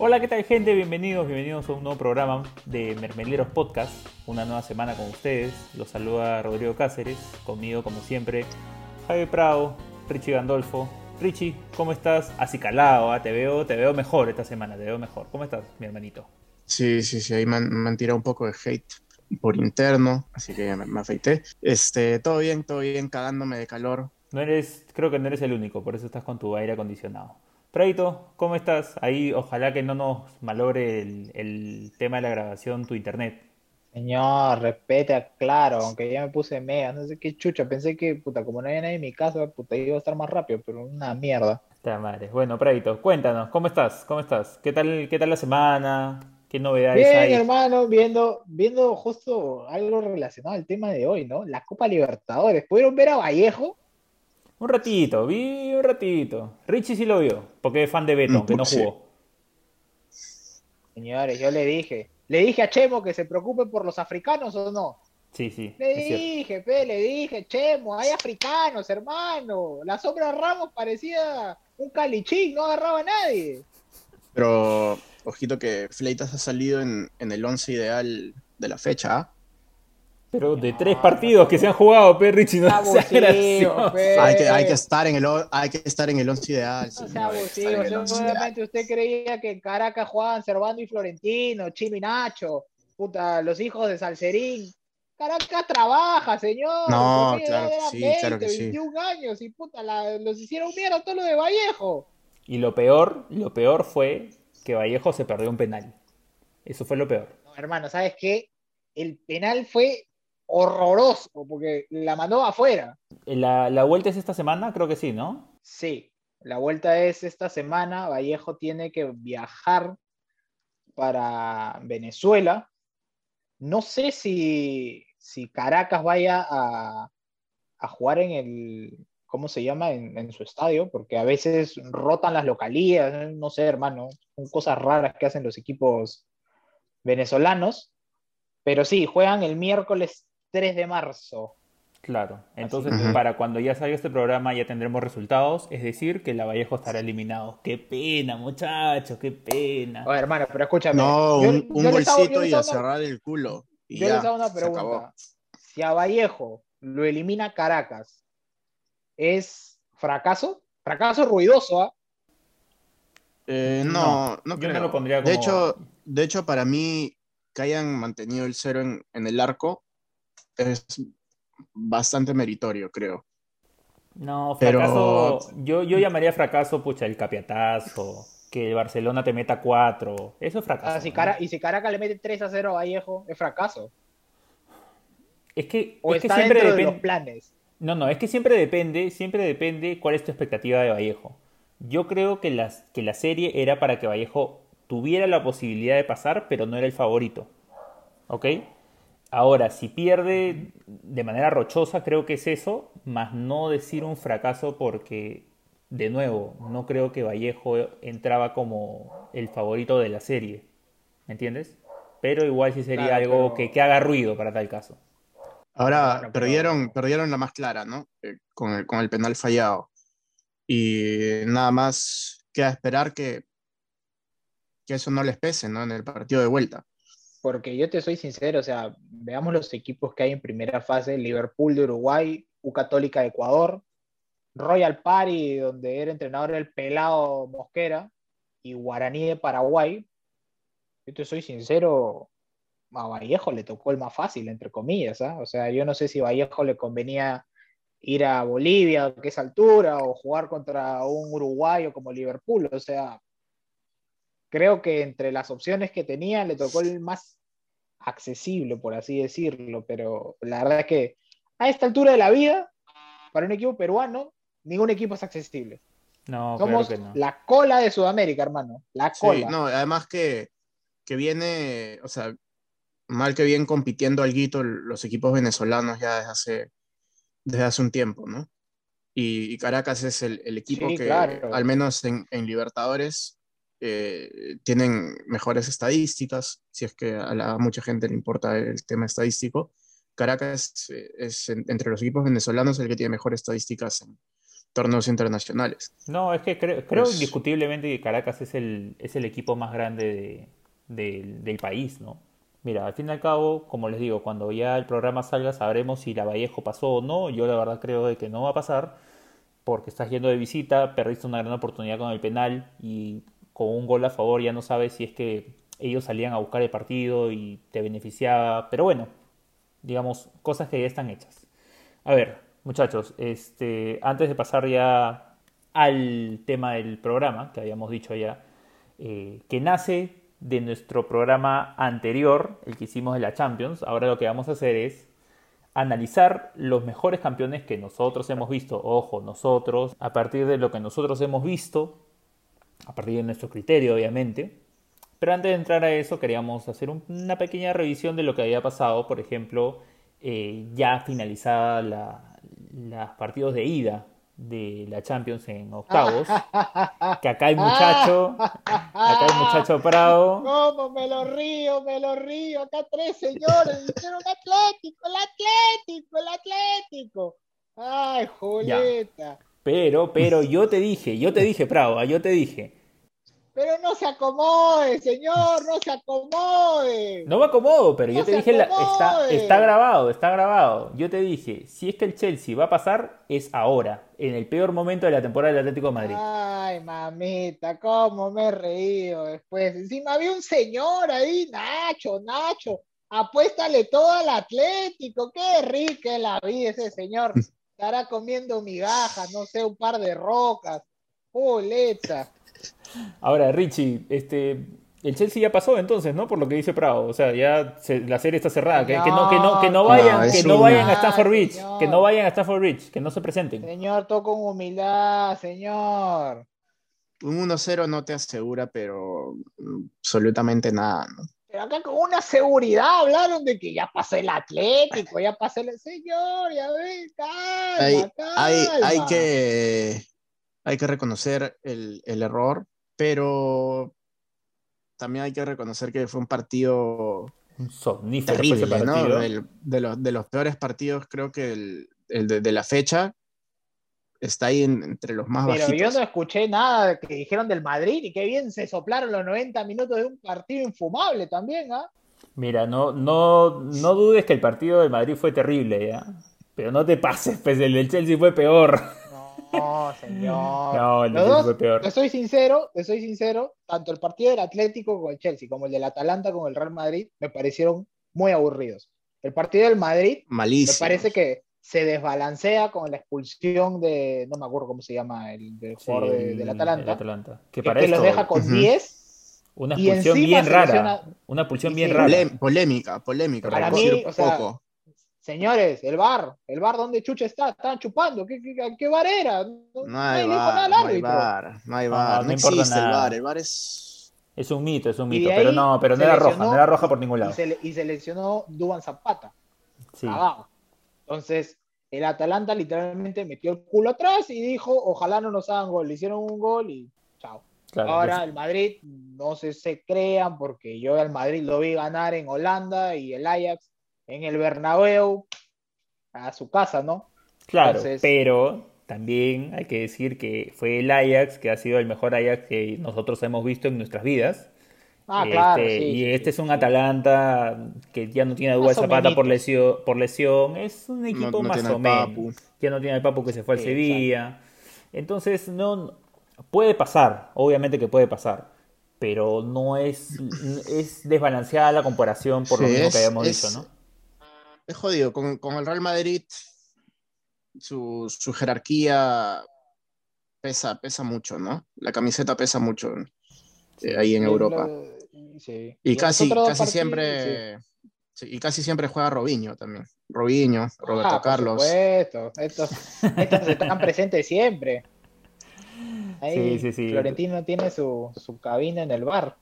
Hola, ¿qué tal gente? Bienvenidos, bienvenidos a un nuevo programa de Mermeleros Podcast. Una nueva semana con ustedes. Los saluda Rodrigo Cáceres, conmigo como siempre, Javi Prado, Richie Gandolfo. Richie, ¿cómo estás? Así calado, ¿ah? te veo, te veo mejor esta semana, te veo mejor. ¿Cómo estás, mi hermanito? Sí, sí, sí, ahí me han, me han tirado un poco de hate por interno, así que me, me afeité. Este, todo bien, todo bien, cagándome de calor. No eres, creo que no eres el único, por eso estás con tu aire acondicionado. Praito, ¿cómo estás? Ahí ojalá que no nos malogre el, el tema de la grabación tu internet. Señor, respeta, claro, aunque ya me puse mega, no sé qué chucha, pensé que, puta, como no había nadie en mi casa, puta, iba a estar más rápido, pero una mierda. Esta madre. Bueno, Praito, cuéntanos, ¿cómo estás? ¿Cómo estás? ¿Qué tal, qué tal la semana? ¿Qué novedades Bien, hay? hermano, viendo, viendo justo algo relacionado al tema de hoy, ¿no? La Copa Libertadores. ¿Pudieron ver a Vallejo? Un ratito, vi un ratito. Richie sí lo vio, porque es fan de Beto, aunque no jugó. Señores, yo le dije, le dije a Chemo que se preocupe por los africanos o no. Sí, sí, Le dije, pe, le dije, Chemo, hay africanos, hermano. La sombra Ramos parecía un calichín, no agarraba a nadie. Pero ojito que Fleitas ha salido en, en el 11 ideal de la fecha, ¿ah? Pero de tres partidos que se han jugado, pe, Richie, no Abusivo, sea gracioso. Hay que, hay que estar en el hay que estar en el 11 ideal. No sea abusivo, once seguramente usted creía que en Caracas jugaban Servando y Florentino, Chino y Nacho, puta, los hijos de Salcerín. Caracas trabaja, señor. No, claro que sí, 20, claro que sí. 21 años y puta, la- los hicieron mierda todo lo de Vallejo. Y lo peor, lo peor fue que Vallejo se perdió un penal. Eso fue lo peor. No, hermano, ¿sabes qué? El penal fue horroroso porque la mandó afuera. La, la vuelta es esta semana, creo que sí, ¿no? Sí, la vuelta es esta semana. Vallejo tiene que viajar para Venezuela. No sé si, si Caracas vaya a, a jugar en el, ¿cómo se llama? En, en su estadio, porque a veces rotan las localías, no sé, hermano. Son cosas raras que hacen los equipos venezolanos. Pero sí, juegan el miércoles 3 de marzo. Claro. Entonces, para cuando ya salga este programa ya tendremos resultados, es decir, que la Vallejo estará eliminado. Qué pena, muchachos, qué pena. Oye, hermano, pero escúchame. No, yo- un, un yo les hago- bolsito yo y a una- cerrar el culo. Y Yo ya, les hago una pregunta. Si a Vallejo lo elimina Caracas, ¿es fracaso? Fracaso ruidoso, ¿ah? Eh, No, no, no yo creo. no lo pondría De hecho, de hecho, para mí, que hayan mantenido el cero en, en el arco es bastante meritorio, creo. No, Pero- fracaso. Yo, yo llamaría fracaso, pucha, el capiatazo. Que el Barcelona te meta cuatro. Eso es fracaso. Ah, si ¿no? Cara- y si Caracas le mete 3 a 0 a Vallejo, ¿es fracaso? Es que, ¿O es que siempre de depende. los planes? No, no, es que siempre depende, siempre depende cuál es tu expectativa de Vallejo. Yo creo que, las, que la serie era para que Vallejo tuviera la posibilidad de pasar, pero no era el favorito. ¿Ok? Ahora, si pierde de manera rochosa, creo que es eso, más no decir un fracaso porque, de nuevo, no creo que Vallejo entraba como el favorito de la serie. ¿Me entiendes? Pero igual sí sería Claro, algo pero- que, que haga ruido para tal caso. Ahora pero- perdieron, perdieron la más clara, ¿no? Eh, con el, con el penal fallado. Y nada más queda esperar que, que eso no les pese, ¿no? En el partido de vuelta. Porque yo te soy sincero, o sea, veamos los equipos que hay en primera fase: Liverpool de Uruguay, U Católica de Ecuador, Royal Party, donde era entrenador el pelado Mosquera, y Guaraní de Paraguay. Yo te soy sincero, a Vallejo le tocó el más fácil, entre comillas, ¿ah? O sea, yo no sé si a Vallejo le convenía ir a Bolivia, que es altura, o jugar contra un uruguayo como Liverpool, o sea, creo que entre las opciones que tenía le tocó el más accesible, por así decirlo, pero la verdad es que a esta altura de la vida, para un equipo peruano, ningún equipo es accesible. No, Somos claro que no. la cola de Sudamérica, hermano, la Sí, cola. no, además que, que viene, o sea, mal que bien compitiendo alguito los equipos venezolanos ya desde hace, desde hace un tiempo, ¿no? Y, y Caracas es el, el equipo Sí, que, claro. al menos en, en Libertadores, eh, tienen mejores estadísticas, si es que a, la- a mucha gente le importa el tema estadístico. Caracas eh, es en- entre los equipos venezolanos el que tiene mejores estadísticas en, torneos internacionales. No, es que creo, creo Pues- indiscutiblemente que Caracas es el, es el equipo más grande de- del- del país, ¿no? Mira, al fin y al cabo, como les digo, cuando ya el programa salga sabremos si la Vallejo pasó o no. Yo la verdad creo de que no va a pasar porque estás yendo de visita, perdiste una gran oportunidad con el penal y con un gol a favor ya no sabes si es que ellos salían a buscar el partido y te beneficiaba. Pero bueno, digamos, cosas que ya están hechas. A ver, muchachos, este, antes de pasar ya al tema del programa, que habíamos dicho ya, eh, que nace de nuestro programa anterior, el que hicimos de la Champions, ahora lo que vamos a hacer es analizar los mejores campeones que nosotros hemos visto, ojo, nosotros, a partir de lo que nosotros hemos visto, a partir de nuestro criterio, obviamente. Pero antes de entrar a eso, queríamos hacer un- una pequeña revisión de lo que había pasado, por ejemplo, eh, ya finalizada la, los partidos de ida de la Champions en octavos, que acá hay muchacho, acá hay muchacho Prado. ¿Cómo me lo río, me lo río? Acá tres señores dijeron Atlético, el Atlético, el Atlético. Ay, Julieta. Pero, pero yo te dije, yo te dije, Prado, ah, yo te dije, Pero no se acomode, señor, no se acomode. no me acomodo, pero yo te dije, la- está, acomode. está grabado, está grabado. Yo te dije, si es que el Chelsea va a pasar, es ahora, en el peor momento de la temporada del Atlético de Madrid. Ay, mamita, cómo me he reído después. Encima había un señor ahí, Nacho, Nacho, apuéstale todo al Atlético. Qué rica es la vida ese señor. Estará comiendo migajas, no sé, un par de rocas. Puleta. Ahora, Richie, este, el Chelsea ya pasó entonces, ¿no? Por lo que dice Prado. O sea, ya se- la serie está cerrada. Que, que no, que no, que no vayan, no, que no vayan a Stamford Bridge, Señor. que no vayan a Stamford Bridge, que no se presenten. Señor, todo con humildad, señor. Un 1-0 no te asegura, pero absolutamente nada, ¿no? Pero acá con una seguridad hablaron de que ya pasó el Atlético, ya pasó el... Señor, ya ves, calma, Hay, calma. hay, hay que, hay que reconocer el, el error, pero también hay que reconocer que fue un partido somnífero terrible, ¿no? partido. Del- de, los, de los peores partidos, creo que el, el de, de la fecha está ahí en- entre los más Pero yo no escuché nada de que dijeron del Madrid y qué bien se soplaron los 90 minutos de un partido infumable también, ¿ah? Mira, no, no, no dudes que el partido del Madrid fue terrible, ¿ya? Pero no te pases, pues el del Chelsea fue peor. No, señor. No, el del Los Chelsea dos, fue peor. te soy sincero, te soy sincero, tanto el partido del Atlético con el Chelsea como el del Atalanta con el Real Madrid me parecieron muy aburridos. El partido del Madrid me Malísimo. parece que se desbalancea con la expulsión de, no me acuerdo cómo se llama, el del Sí, jugador de- el- del el Atalanta, Atalanta. Que que, para que los esto, deja con Ujú. 10. una y expulsión bien rara. selecciona- Una expulsión y bien rara. Polé- polémica, polémica, Para mí, decir o sea, poco. Señores, el bar, el bar donde Chucha está, estaban chupando, ¿qué, qué, qué bar era? No, No hay dijo nada bar, al no hay árbitro. bar, no hay bar, no existe el nada. bar, el bar es... Es un mito, es un Y mito. Pero no, pero no era roja, no era roja por ningún Y lado. se, y se lesionó Duban Zapata. Sí. cagado. Entonces, el Atalanta literalmente metió el culo atrás y dijo, ojalá no nos hagan gol. Le hicieron un gol y chao. Claro, Ahora pues, el Madrid, no se, se crean, porque yo al Madrid lo vi ganar en Holanda y el Ajax en el Bernabéu, a su casa, ¿no? claro, entonces- pero también hay que decir que fue el Ajax que ha sido el mejor Ajax que nosotros hemos visto en nuestras vidas. Ah, Este, claro, sí, y sí, este sí, es un. Atalanta que ya no tiene a Dubal Más o Zapata por lesión, por lesión. Es un equipo no más o menos. Papu. Ya no tiene al Papu que se fue al Sí, Sevilla. Entonces, no puede pasar, obviamente que puede pasar, pero no es, es desbalanceada la comparación por lo mismo es- que habíamos es- dicho, ¿no? Es jodido, con, con el Real Madrid su, su jerarquía pesa, pesa mucho, ¿no? La camiseta pesa mucho eh, ahí en Europa. lo- sí. Y casi, casi partidos, siempre sí, y casi siempre juega Robinho también. Robinho, Roberto Ah, por Carlos. supuesto. Estos, estos están presentes siempre. Ahí Sí, sí, sí. Florentino tiene su, su cabina en el bar.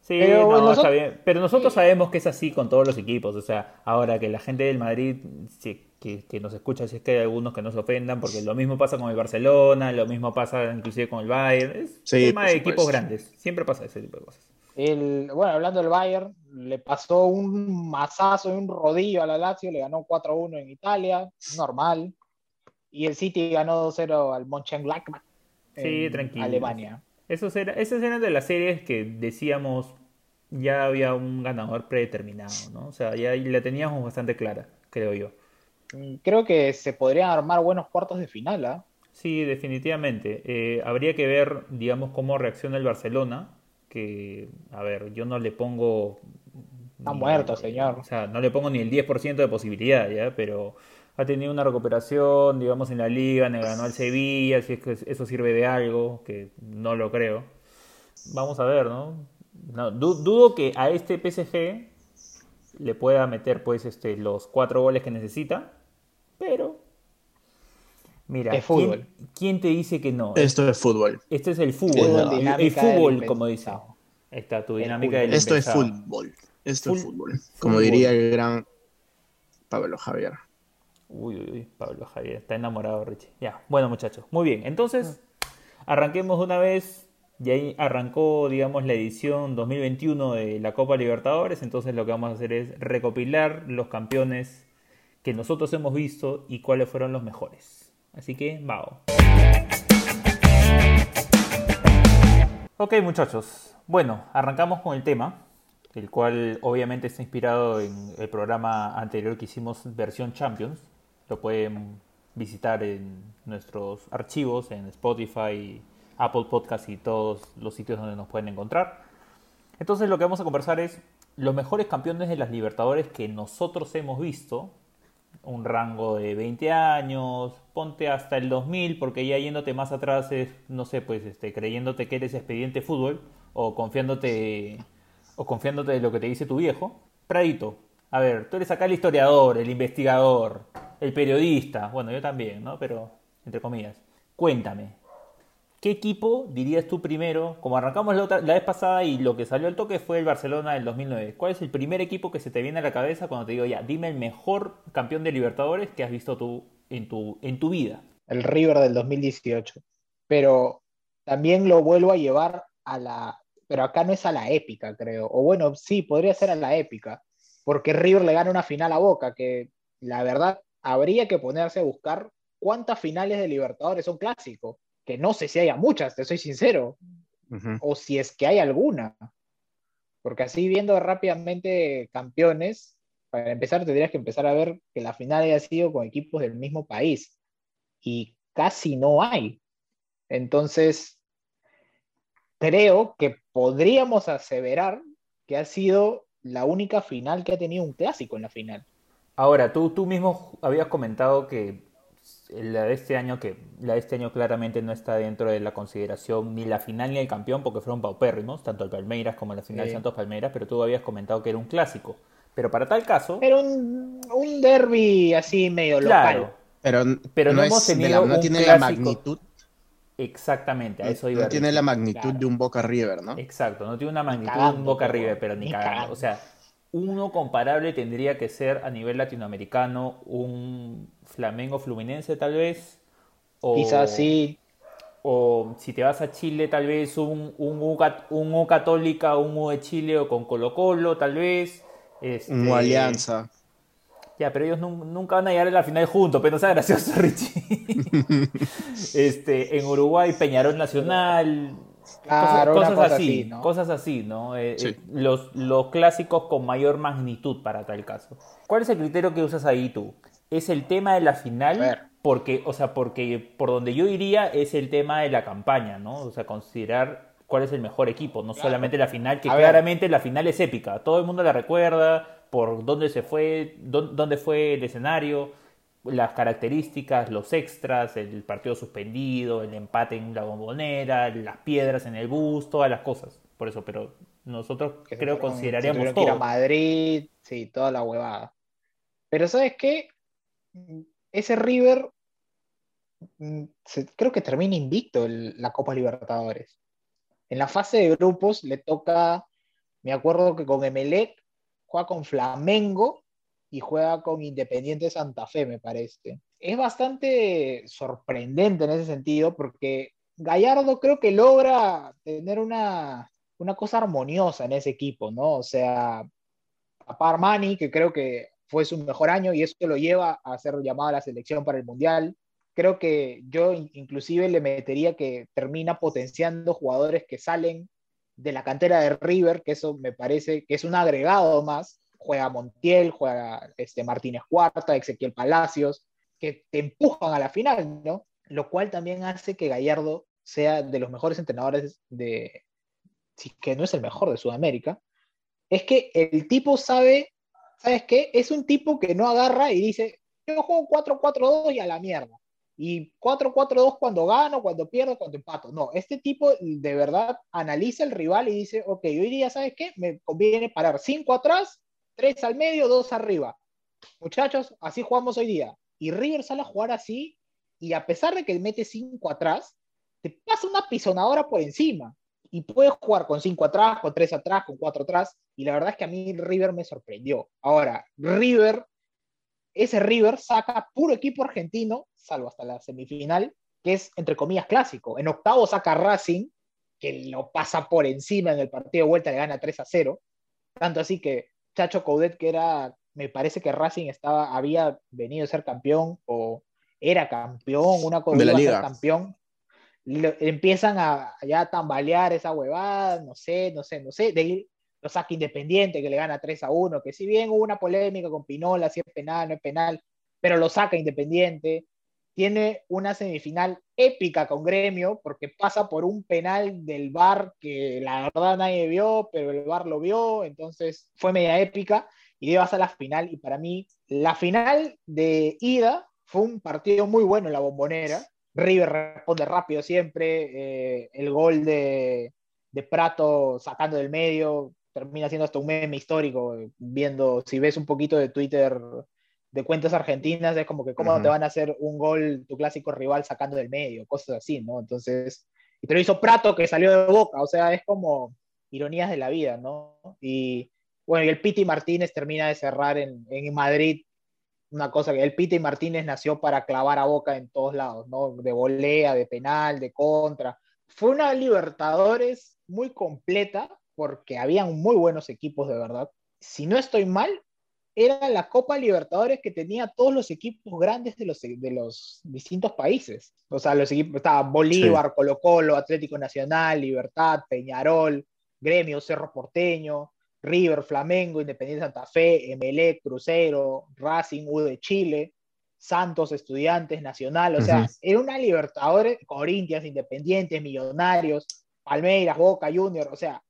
Sí, Pero no, nosotros- está bien. Pero nosotros sabemos que es así con todos los equipos. O sea, ahora que la gente del Madrid, sí, que, que nos escucha, si es que hay algunos que no se ofendan, porque lo mismo pasa con el Barcelona, lo mismo pasa inclusive con el Bayern. Es Sí, tema de equipos grandes. Siempre pasa ese tipo de cosas. El, bueno, hablando del Bayern, le pasó un mazazo y un rodillo a la Lazio, le ganó 4-1 en Italia, normal. Y el City ganó 2-0 al Mönchengladbach. Sí, tranquilo. Alemania. Esos era, esas eran de las series que decíamos ya había un ganador predeterminado, ¿no? O sea, ya la teníamos bastante clara, creo yo. Mm, creo que se podrían armar buenos cuartos de final, ¿ah? Sí, definitivamente. Eh, habría que ver, digamos, cómo reacciona el Barcelona, que, a ver, yo no le pongo... Está ni- muerto, señor. O sea, no le pongo ni el 10% de posibilidad, ¿ya? Pero ha tenido una recuperación, digamos, en la liga, le ganó al Sevilla, si es que eso sirve de algo, que no lo creo. Vamos a ver, ¿no? No, du- dudo que a este PSG le pueda meter, pues, este, los cuatro goles que necesita, pero... Mira, Es fútbol. ¿quién, quién te dice que no? Esto es fútbol. Este es el fútbol, el, fútbol, como dice. está tu dinámica del Esto es fútbol. Esto es fútbol. Como fútbol. diría el gran Pablo Javier. Uy, uy, uy, Pablo Javier, está enamorado Richie. Ya, bueno muchachos, muy bien. Entonces, arranquemos de una vez. Y ahí arrancó, digamos, la edición 2021 de la Copa Libertadores. Entonces lo que vamos a hacer es recopilar los campeones que nosotros hemos visto y cuáles fueron los mejores. Así que, vamos. Ok muchachos, bueno, arrancamos con el tema, el cual obviamente está inspirado en el programa anterior que hicimos versión Champions. Lo pueden visitar en nuestros archivos, en Spotify, Apple Podcast y todos los sitios donde nos pueden encontrar. Entonces lo que vamos a conversar es los mejores campeones de las Libertadores que nosotros hemos visto. Un rango de 20 años, ponte hasta el 2000, porque ya yéndote más atrás es, no sé, pues este, creyéndote que eres expediente fútbol o confiándote o confiándote de lo que te dice tu viejo. Pradito, a ver, tú eres acá el historiador, el investigador, el periodista, bueno, yo también, ¿no? Pero, entre comillas. Cuéntame, ¿qué equipo dirías tú primero? Como arrancamos la, vez pasada y lo que salió al toque fue el Barcelona del 2009. ¿Cuál es el primer equipo que se te viene a la cabeza cuando te digo, ya, dime el mejor campeón de Libertadores que has visto tú en tu, en tu vida? el River del 2018. Pero también lo vuelvo a llevar a la, pero acá no es a la épica, creo. O bueno, sí, podría ser a la épica, porque River le gana una final a Boca, que la verdad habría que ponerse a buscar cuántas finales de Libertadores son clásicos, que no sé si haya muchas, te soy sincero, o si es que hay alguna. Porque así viendo rápidamente campeones, para empezar tendrías que empezar a ver que la final haya sido con equipos del mismo país. Y casi no hay. Entonces, creo que podríamos aseverar que ha sido la única final que ha tenido un clásico en la final. Ahora, tú, tú mismo habías comentado que la de este año, que la de este año claramente no está dentro de la consideración ni la final ni el campeón, porque fueron paupérrimos, tanto el Palmeiras como la final Sí. Santos Palmeiras, pero tú habías comentado que era un clásico. Pero para tal caso, Pero un, un derby así medio claro, local. Pero, Pero no no, hemos tenido la- no un tiene la magnitud. exactamente, a eso iba No tiene la magnitud Claro. de un Boca River, ¿no? Exacto, no tiene una magnitud de un Boca River, pero ni ni cagando. cagando. O sea, uno comparable tendría que ser a nivel latinoamericano un Flamengo Fluminense tal vez. O, Quizás sí. O si te vas a Chile, tal vez un, un, U, un U Católica, un U de Chile o con Colo Colo, tal vez. Este, Un Alianza. Ya, pero ellos nun- nunca van a llegar a la final juntos, pero no sea gracioso, Richie. este, en Uruguay, Peñarol Nacional. Claro, cosas, una cosas cosa así, así, ¿no? cosas así, ¿no? Eh, Sí. eh, los, los clásicos con mayor magnitud para tal caso. ¿Cuál es el criterio que usas ahí tú? ¿Es el tema de la final? Porque, o sea, porque por donde yo iría es el tema de la campaña, ¿no? O sea, considerar cuál es el mejor equipo, no Claro. solamente la final, que A ver. claramente la final es épica. Todo el mundo la recuerda por dónde se fue, dó- dónde fue el escenario, las características, los extras, el partido suspendido, el empate en la bombonera, las piedras en el bus, todas las cosas. Por eso, pero nosotros que creo fueron- consideraríamos tuvieron que ir a todo. Madrid, sí, toda la huevada. Pero ¿sabes qué? Ese River mm, se- creo que termina invicto el- la Copa Libertadores. En la fase de grupos le toca, me acuerdo que con Emelec juega con Flamengo y juega con Independiente Santa Fe, me parece. Es bastante sorprendente en ese sentido porque Gallardo creo que logra tener una, una cosa armoniosa en ese equipo, ¿no? O sea, Papá Armani, que creo que fue su mejor año y eso lo lleva a ser llamado a la selección para el Mundial. creo que yo inclusive le metería que termina potenciando jugadores que salen de la cantera de River, que eso me parece que es un agregado más. Juega Montiel, juega este, Martínez Cuarta, Ezequiel Palacios, que te empujan a la final, ¿no? Lo cual también hace que Gallardo sea de los mejores entrenadores de, si que no es el mejor de Sudamérica, es que el tipo sabe, ¿sabes qué? Es un tipo que no agarra y dice, yo juego 4-4-2 y a la mierda. Y 4-4-2 cuando gano, cuando pierdo, cuando empato. No, este tipo de verdad analiza el rival y dice, ok, hoy día, ¿sabes qué? Me conviene parar 5 atrás, 3 al medio, 2 arriba. Muchachos, así jugamos hoy día. Y River sale a jugar así y a pesar de que mete 5 atrás, te pasa una pisonadora por encima. Y puedes jugar con 5 atrás, con 3 atrás, con 4 atrás. Y la verdad es que a mí River me sorprendió. Ahora, River ese River saca puro equipo argentino, salvo hasta la semifinal, que es entre comillas clásico. En octavo saca Racing, que lo pasa por encima en el partido de vuelta, le gana 3 a 0. Tanto así que Chacho Coudet, que era, me parece que Racing estaba, había venido a ser campeón o era campeón, una cosa de la liga. campeón. empiezan a ya tambalear esa huevada, no sé, no sé, no sé. De, lo saca Independiente, que le gana 3 a 1, que si bien hubo una polémica con Pinola, si es penal, no es penal, pero lo saca Independiente. Tiene una semifinal épica con Gremio, porque pasa por un penal del VAR que la verdad nadie vio, pero el VAR lo vio, entonces fue media épica y dio hasta la final. Y para mí, la final de ida fue un partido muy bueno en la bombonera. River responde rápido siempre, eh, el gol de, de Prato sacando del medio, termina siendo hasta un meme histórico, viendo, si ves un poquito de Twitter de cuentas argentinas, es como que cómo te van a hacer un gol tu clásico rival sacando del medio, cosas así, ¿no? Entonces, y te lo hizo Prato que salió de boca, o sea, es como ironías de la vida, ¿no? Y bueno, y el Piti Martínez termina de cerrar en, en Madrid una cosa que el Piti Martínez nació para clavar a boca en todos lados, ¿no? De volea, de penal, de contra. Fue una Libertadores muy completa porque habían muy buenos equipos de verdad. Si no estoy mal, era la Copa Libertadores que tenía todos los equipos grandes de los, de los distintos países. O sea, los equipos estaban Bolívar, Colo Colo, Atlético Nacional, Libertad, Peñarol, Gremio, Cerro Porteño, River, Flamengo, Independiente Santa Fe, MLE, Crucero, Racing, U de Chile, Santos, Estudiantes, Nacional. O sea, era una Libertadores, Corintias, Independientes, Millonarios, Palmeiras, Boca, Junior. O sea,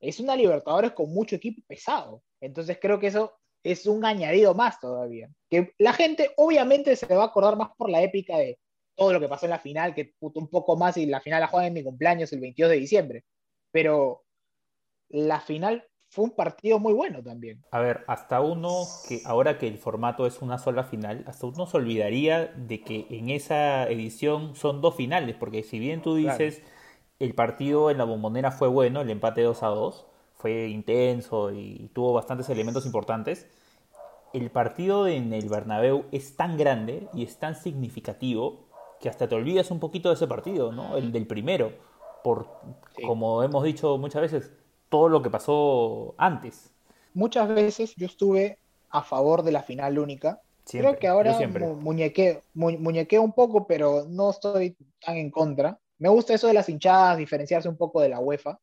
es una Libertadores con mucho equipo pesado. Entonces creo que eso es un añadido más todavía. Que la gente obviamente se va a acordar más por la épica de todo lo que pasó en la final, que puto un poco más y la final la juegan en mi cumpleaños el 22 de diciembre. Pero la final fue un partido muy bueno también. A ver, hasta uno que ahora que el formato es una sola final, hasta uno se olvidaría de que en esa edición son dos finales, porque si bien tú dices el partido en la bombonera fue bueno, el empate 2 a 2, fue intenso y tuvo bastantes elementos importantes. El partido en el Bernabéu es tan grande y es tan significativo que hasta te olvidas un poquito de ese partido, ¿no? El del primero, por, como hemos dicho muchas veces, todo lo que pasó antes. Muchas veces yo estuve a favor de la final única. Creo que ahora muñequeo, muñequeo un poco, pero no estoy tan en contra. Me gusta eso de las hinchadas, diferenciarse un poco de la UEFA.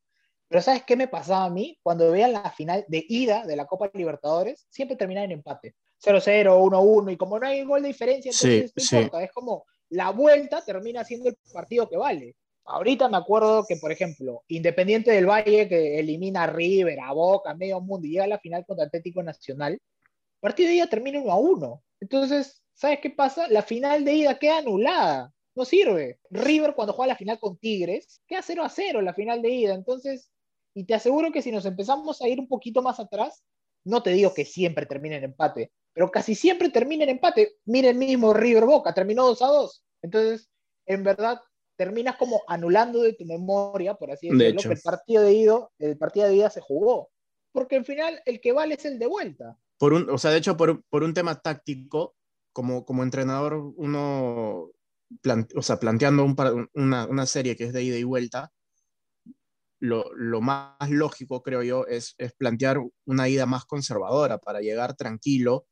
Pero ¿sabes qué me pasaba a mí? Cuando veía la final de ida de la Copa Libertadores, siempre terminaba en empate. 0-0, 1-1, y como no hay gol de diferencia, entonces no importa. Es como la vuelta termina siendo el partido que vale. Ahorita me acuerdo que, por ejemplo, Independiente del Valle, que elimina a River, a Boca, a medio mundo, y llega a la final contra Atlético Nacional, el partido de ida termina 1 1. Entonces, ¿sabes qué pasa? La final de ida queda anulada no sirve. River cuando juega la final con Tigres, queda 0 a 0 la final de ida. Entonces, y te aseguro que si nos empezamos a ir un poquito más atrás, no te digo que siempre termine en empate, pero casi siempre termina en empate. Mira el mismo River Boca, terminó 2 a 2. Entonces, en verdad, terminas como anulando de tu memoria, por así decirlo, que el partido de ida, el partido de ida se jugó. Porque al final el que vale es el de vuelta. Por un, o sea, de hecho, por, por un tema táctico, como, como entrenador, uno o sea, planteando una, serie que es de ida y vuelta, lo, más lógico, creo yo, es, plantear una ida más conservadora para llegar tranquilo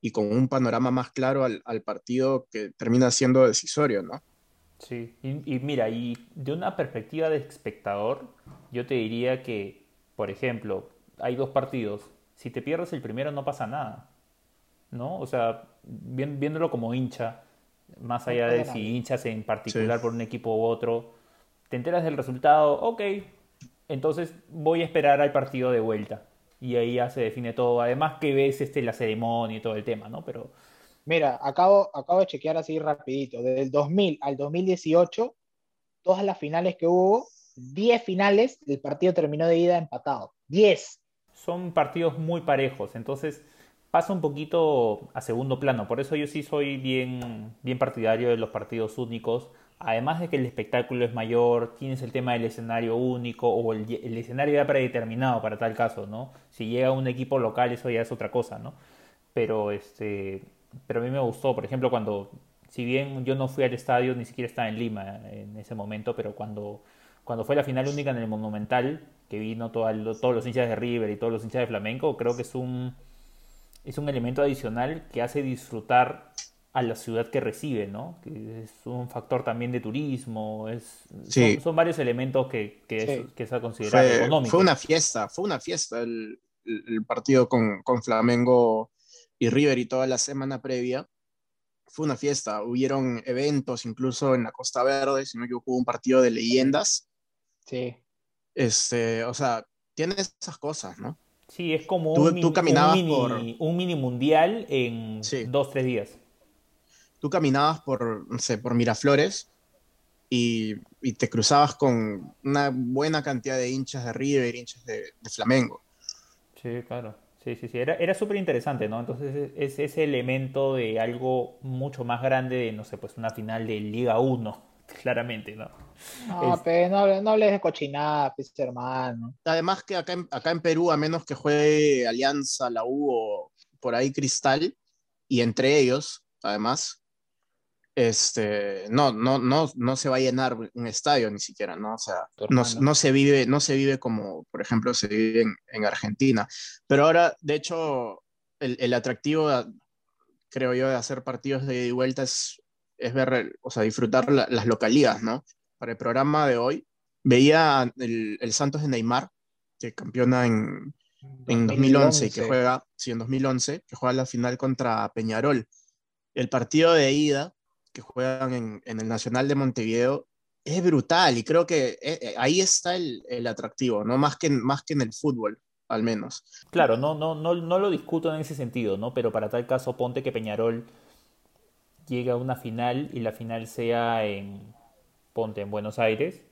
y con un panorama más claro al, al partido que termina siendo decisorio, ¿no? Sí, y, y, mira, y de una perspectiva de espectador, yo te diría que, por ejemplo, hay dos partidos. Si te pierdes el primero no pasa nada, ¿no? O sea, viéndolo como hincha, más allá de si hinchas en particular por un equipo u otro, te enteras del resultado, ok, entonces voy a esperar al partido de vuelta. Y ahí ya se define todo. Además que ves este, la ceremonia y todo el tema, ¿no? Pero... Mira, acabo, acabo de chequear así rapidito. Desde el 2000 al 2018, todas las finales que hubo, 10 finales, el partido terminó de ida empatado. 10. Son partidos muy parejos, entonces pasa un poquito a segundo plano. Por eso yo sí soy bien, bien partidario de los partidos únicos. Además de que el espectáculo es mayor, tienes el tema del escenario único o el, escenario ya predeterminado para tal caso, ¿no? Si llega un equipo local, eso ya es otra cosa, ¿no? Pero, este, pero a mí me gustó, por ejemplo, cuando, si bien yo no fui al estadio, ni siquiera estaba en Lima en ese momento, pero cuando, cuando fue la final única en el Monumental, que vino todo, todos los hinchas de River y todos los hinchas de Flamenco, creo que es un es un elemento adicional que hace disfrutar a la ciudad que recibe, ¿no? Que es un factor también de turismo, es, son, varios elementos que, que, es, a considerar fue, económicos. Fue una fiesta, fue una fiesta el, el partido con, con, Flamengo y River y toda la semana previa. Fue una fiesta, hubieron eventos incluso en la Costa Verde, si no que hubo un partido de leyendas. Sí. Este, o sea, tiene esas cosas, ¿no? Sí, es como tú, un, tú caminabas un, mini, por... un mini mundial en Sí. dos, tres días. Tú caminabas por, no sé, por Miraflores y, y te cruzabas con una buena cantidad de hinchas de River, hinchas de, de Flamengo. Sí, claro. Sí, sí, sí. Era, era súper interesante, ¿no? Entonces es ese elemento de algo mucho más grande de, no sé, pues una final de Liga 1, claramente, ¿no? No, Es- pero no, hables- no hables de cochinada, pues, hermano. Además que acá en, acá en Perú, a menos que juegue Alianza, la U o por ahí Cristal, y entre ellos, además, este, no, no, no, no se va a llenar un estadio ni siquiera, ¿no? O sea, no, no se vive, no se vive como, por ejemplo, se vive en, en Argentina. Pero ahora, de hecho, el, el atractivo, creo yo, de hacer partidos de ida y vuelta es, es ver, o sea, disfrutar la- las localías, ¿no? Para el programa de hoy, veía el, el Santos de Neymar, que campeona en, en 2011 y que 2011. juega, sí, en 2011, que juega la final contra Peñarol. El partido de ida que juegan en, en el Nacional de Montevideo es brutal y creo que eh, eh, ahí está el, el atractivo, ¿no? Más que, en- más que en el fútbol, al menos. Claro, no, no, no, no lo discuto en ese sentido, ¿no? Pero para tal caso, ponte que Peñarol llegue a una final y la final sea en, ponte, en Buenos Aires,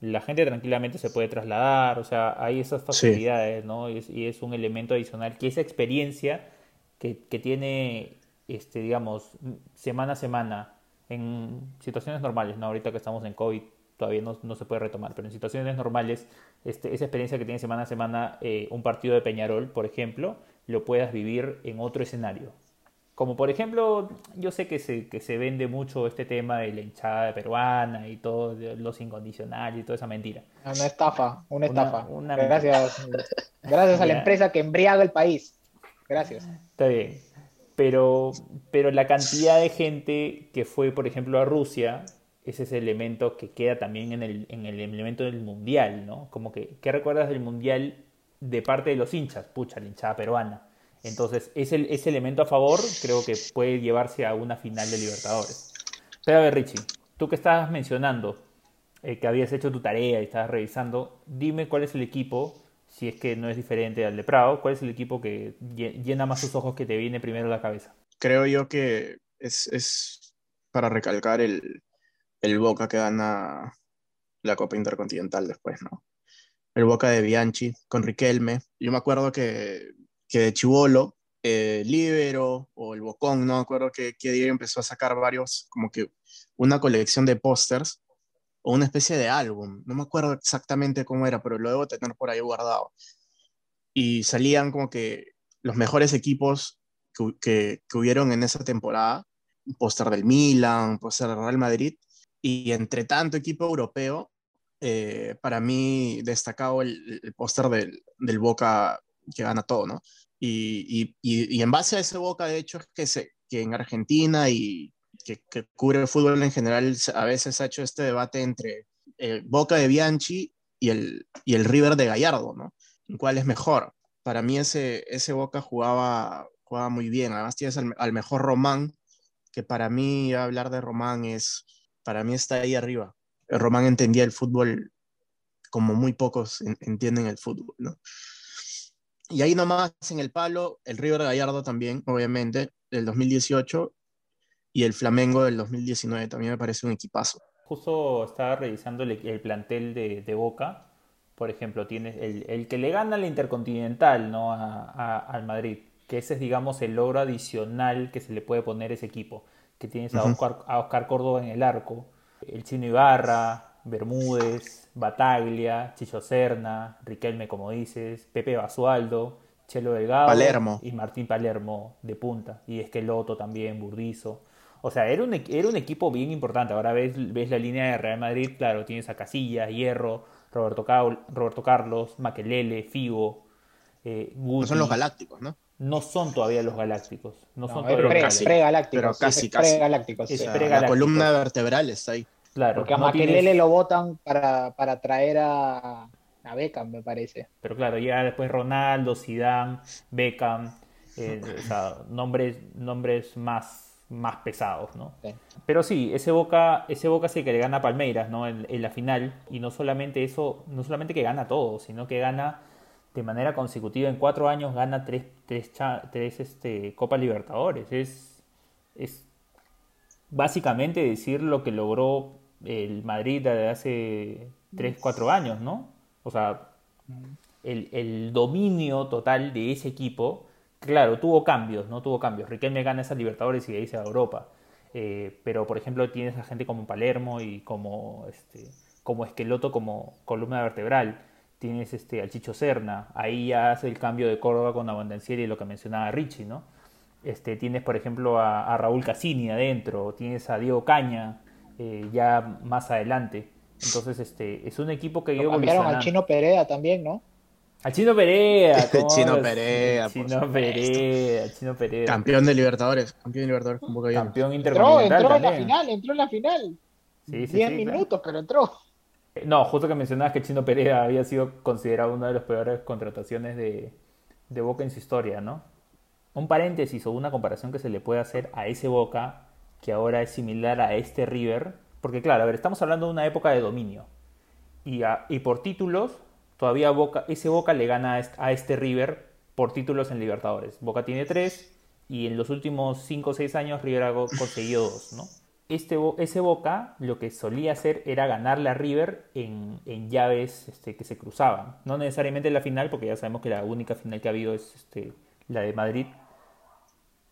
la gente tranquilamente se puede trasladar, o sea, hay esas facilidades, ¿no? Y es, y es un elemento adicional que esa experiencia que, que tiene, este, digamos, semana a semana, en situaciones normales, ¿no? Ahorita que estamos en COVID todavía no, no se puede retomar, pero en situaciones normales, este, esa experiencia que tiene semana a semana eh, un partido de Peñarol, por ejemplo, lo puedas vivir en otro escenario. Como por ejemplo, yo sé que se, que se vende mucho este tema de la hinchada peruana y todo, de los incondicionales y toda esa mentira. Una estafa, una Una- estafa. una- Gracias. Gracias a la empresa que embriaga el país. Gracias. Está bien. Pero, pero la cantidad de gente que fue, por ejemplo, a Rusia, es ese elemento que queda también en el, en el elemento del mundial, ¿no? Como que, ¿qué recuerdas del mundial de parte de los hinchas? Pucha, la hinchada peruana. Entonces, ese, ese elemento a favor creo que puede llevarse a una final de Libertadores. Pero a ver, Richie, tú que estabas mencionando eh, que habías hecho tu tarea y estabas revisando, dime cuál es el equipo, si es que no es diferente al de Prado, cuál es el equipo que lle- llena más tus ojos que te viene primero a la cabeza. Creo yo que es, es para recalcar el, el Boca que gana la Copa Intercontinental después, ¿no? El Boca de Bianchi con Riquelme. Yo me acuerdo que, que de Chivolo, eh, Libero o el Bocón, no me acuerdo que, que día empezó a sacar varios, como que una colección de pósters o una especie de álbum. No me acuerdo exactamente cómo era, pero lo debo tener por ahí guardado. Y salían como que los mejores equipos que, que, que hubieron en esa temporada. Un póster del Milan, un póster del Real Madrid. Y entre tanto equipo europeo, eh, para mí destacado el, el póster del, del Boca que gana todo, ¿no? Y, y, y, en base a ese Boca, de hecho, es que, se, que en Argentina y que, que, cubre el fútbol en general, a veces ha hecho este debate entre eh, Boca de Bianchi y el, y el River de Gallardo, ¿no? ¿Cuál es mejor? Para mí ese, ese Boca jugaba, jugaba muy bien. Además tienes al, mejor Román, que para mí hablar de Román es, para mí está ahí arriba. Román entendía el fútbol como muy pocos entienden el fútbol, ¿no? Y ahí nomás en el palo, el River Gallardo también, obviamente, del 2018, y el Flamengo del 2019 también me parece un equipazo. Justo estaba revisando el, plantel de, Boca, por ejemplo, tienes el, que le gana la Intercontinental ¿no? A, al Madrid, que ese es, digamos, el logro adicional que se le puede poner a ese equipo, que tienes a, Oscar, a Oscar Córdoba en el arco, el Chino Ibarra, Bermúdez, Bataglia, Chicho Serna, Riquelme, como dices, Pepe Basualdo, Chelo Delgado Palermo. y Martín Palermo de punta, y Esqueloto también, Burdizo. O sea, era un, era un equipo bien importante. Ahora ves, ves la línea de Real Madrid, claro, tienes a Casillas, Hierro, Roberto, Roberto Carlos, Maquelele, Figo, eh, No son los galácticos, ¿no? No son todavía los galácticos. No, son todavía los galácticos. Pero casi, casi. la columna vertebral está ahí. Claro, Porque a Maquelele lo votan para, para traer a, a, Beckham, me parece. Pero claro, ya después Ronaldo, Zidane, Beckham, eh, o sea, nombres, nombres más, más pesados, ¿no? Pero sí, ese Boca, ese Boca sí que le gana a Palmeiras, ¿no? En, la final. Y no solamente eso, no solamente que gana todo, sino que gana de manera consecutiva en cuatro años, gana tres, tres, tres este, Copa Libertadores. Es, es básicamente decir lo que logró el Madrid de hace 3, 4 años, ¿no? O sea, el, dominio total de ese equipo, claro, tuvo cambios, ¿no? Tuvo cambios. Riquelme gana esas Libertadores y de ahí se va a Europa. Eh, pero, por ejemplo, tienes a gente como Palermo y como, este, como Esqueloto como columna vertebral. Tienes este, al Chicho Serna. Ahí ya hace el cambio de Córdoba con Abandancieri y lo que mencionaba Richie, ¿no? Este, tienes, por ejemplo, a, a Raúl Cassini adentro. Tienes a Diego Caña. Eh, ya más adelante. Entonces, este, es un equipo que yo cambiaron al Chino Perea también, ¿no? Al Chino Perea. Chino Perea. Chino Perea, Chino Perea. Campeón de Libertadores. Campeón de Libertadores con Boca Campeón Entró, entró en la final, entró en la final. Sí, sí, 10 minutos, pero entró. Eh, no, justo que mencionabas que Chino Perea había sido considerado una de las peores contrataciones de, de Boca en su historia, ¿no? Un paréntesis o una comparación que se le puede hacer a ese Boca que ahora es similar a este River, porque claro, a ver, estamos hablando de una época de dominio. Y, y por títulos, todavía Boca, ese Boca le gana a este River por títulos en Libertadores. Boca tiene tres y en los últimos cinco o seis años River ha conseguido dos, ¿no? Este, ese Boca lo que solía hacer era ganarle a River en, en llaves este, que se cruzaban. No necesariamente en la final, porque ya sabemos que la única final que ha habido es este, la de Madrid,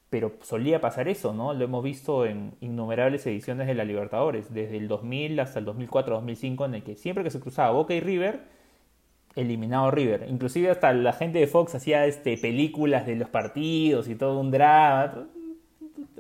pero solía pasar eso, ¿no? Lo hemos visto en innumerables ediciones de la Libertadores, desde el 2000 hasta el 2004-2005, en el que siempre que se cruzaba Boca y River, eliminado River. Inclusive hasta la gente de Fox hacía este, películas de los partidos y todo un drama.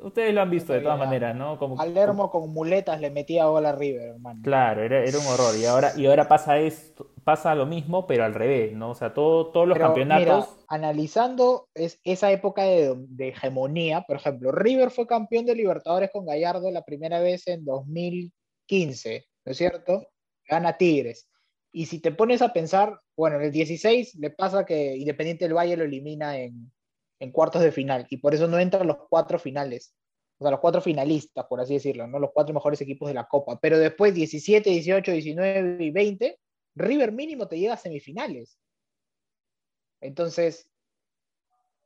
Ustedes lo han visto de todas maneras, ¿no? Como, Palermo con muletas le metía gol a River, hermano. Claro, era, era, un horror. Y ahora, y ahora pasa esto, pasa lo mismo, pero al revés, ¿no? O sea, todo, todos los campeonatos. analizando es, esa época de, de, hegemonía, por ejemplo, River fue campeón de Libertadores con Gallardo la primera vez en 2015, ¿no es cierto? Gana Tigres. Y si te pones a pensar, bueno, en el 16 le pasa que Independiente del Valle lo elimina en, en cuartos de final y por eso no entran los cuatro finales, o sea, los cuatro finalistas, por así decirlo, ¿no? Los cuatro mejores equipos de la Copa. Pero después, 17, 18, 19 y 20, River mínimo te llega a semifinales. Entonces,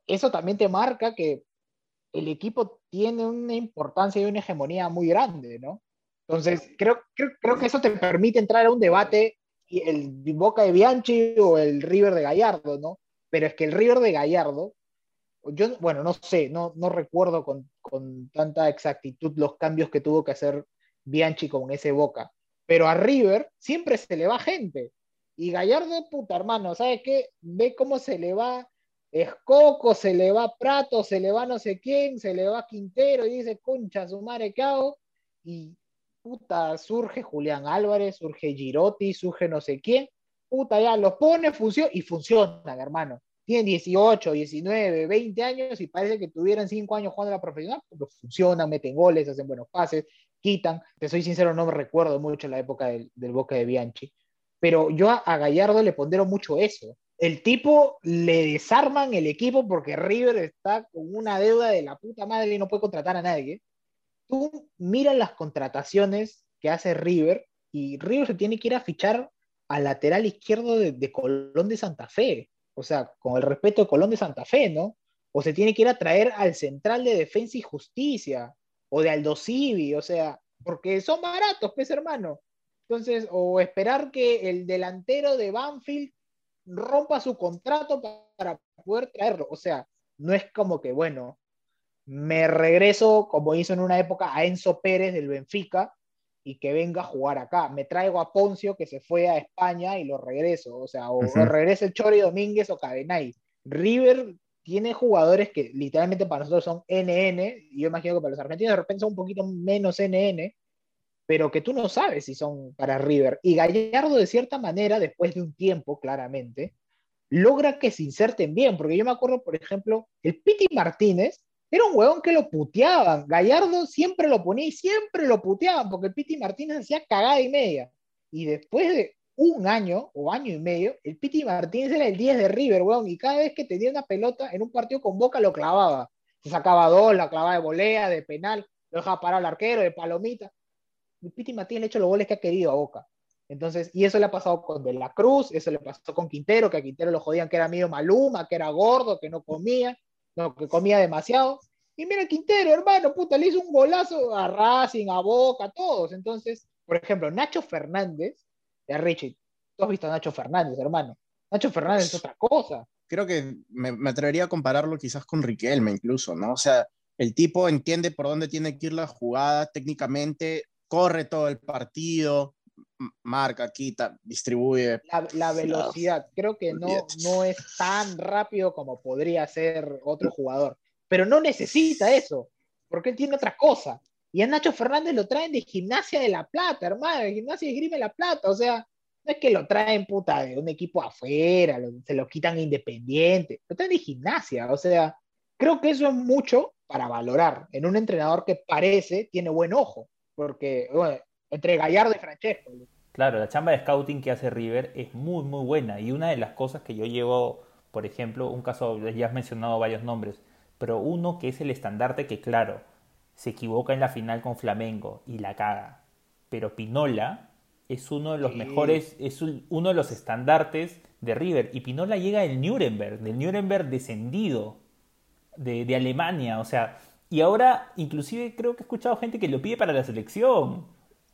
eso también te marca que el equipo tiene una importancia y una hegemonía muy grande, ¿no? Entonces, creo, creo, creo que eso te permite entrar a un debate, el Boca de Bianchi o el River de Gallardo, ¿no? Pero es que el River de Gallardo yo, bueno, no sé, no, no recuerdo con, con, tanta exactitud los cambios que tuvo que hacer Bianchi con ese Boca, pero a River siempre se le va gente. Y Gallardo, puta hermano, ¿sabes qué? Ve cómo se le va Escoco, se le va Prato, se le va no sé quién, se le va Quintero y dice, concha, su madre, cao. Y puta, surge Julián Álvarez, surge Girotti, surge no sé quién. Puta, ya los pone, funciona y funcionan, hermano tienen 18, 19, 20 años y parece que tuvieran 5 años jugando a la profesional, porque funcionan, meten goles, hacen buenos pases, quitan. Te soy sincero, no me recuerdo mucho la época del, Boca de Bianchi, pero yo a, Gallardo le pondero mucho eso. El tipo le desarman el equipo porque River está con una deuda de la puta madre y no puede contratar a nadie. Tú miras las contrataciones que hace River y River se tiene que ir a fichar al lateral izquierdo de, Colón de Santa Fe. O sea, con el respeto de Colón de Santa Fe, ¿no? O se tiene que ir a traer al central de Defensa y Justicia, o de Aldo Civi, o sea, porque son baratos, pues hermano. Entonces, o esperar que el delantero de Banfield rompa su contrato para poder traerlo. O sea, no es como que, bueno, me regreso, como hizo en una época, a Enzo Pérez del Benfica, y que venga a jugar acá. Me traigo a Poncio que se fue a España y lo regreso. O sea, o, regresa el Chori Domínguez o Cadenay. River tiene jugadores que literalmente para nosotros son NN, y yo imagino que para los argentinos de repente son un poquito menos NN, pero que tú no sabes si son para River. Y Gallardo, de cierta manera, después de un tiempo, claramente, logra que se inserten bien, porque yo me acuerdo, por ejemplo, el Piti Martínez era un huevón que lo puteaban. Gallardo siempre lo ponía y siempre lo puteaban porque el Piti Martínez hacía cagada y media. Y después de un año o año y medio, el Piti Martínez era el 10 de River, huevón, y cada vez que tenía una pelota en un partido con Boca lo clavaba. Se sacaba dos, la clavaba de volea, de penal, lo dejaba parar al arquero, de palomita. El Piti Martínez ha hecho los goles que ha querido a Boca. Entonces, y eso le ha pasado con De la Cruz, eso le pasó con Quintero, que a Quintero lo jodían que era medio maluma, que era gordo, que no comía no, que comía demasiado. Y mira Quintero, hermano, puta, le hizo un golazo a Racing, a Boca, a todos. Entonces, por ejemplo, Nacho Fernández, de Richie, tú has visto a Nacho Fernández, hermano. Nacho Fernández es otra cosa. Creo que me, me, atrevería a compararlo quizás con Riquelme incluso, ¿no? O sea, el tipo entiende por dónde tiene que ir la jugada técnicamente, corre todo el partido, marca, quita, distribuye. La, velocidad, creo que no, no es tan rápido como podría ser otro jugador, pero no necesita eso, porque él tiene otra cosa. Y a Nacho Fernández lo traen de Gimnasia de La Plata, hermano, de Gimnasia de Grime La Plata, o sea, no es que lo traen puta de un equipo afuera, se lo quitan independiente, lo traen de Gimnasia, o sea, creo que eso es mucho para valorar en un entrenador que parece tiene buen ojo, porque bueno, entre Gallardo y Francesco. Claro, la chamba de scouting que hace River es muy, muy buena. Y una de las cosas que yo llevo, por ejemplo, un caso, ya has mencionado varios nombres, pero uno que es el estandarte que, claro, se equivoca en la final con Flamengo y la caga. Pero Pinola es uno de los mejores, es uno de los estandartes de River. Y Pinola llega del Nuremberg, del Nuremberg descendido de, de Alemania. O sea, y ahora inclusive creo que he escuchado gente que lo pide para la selección.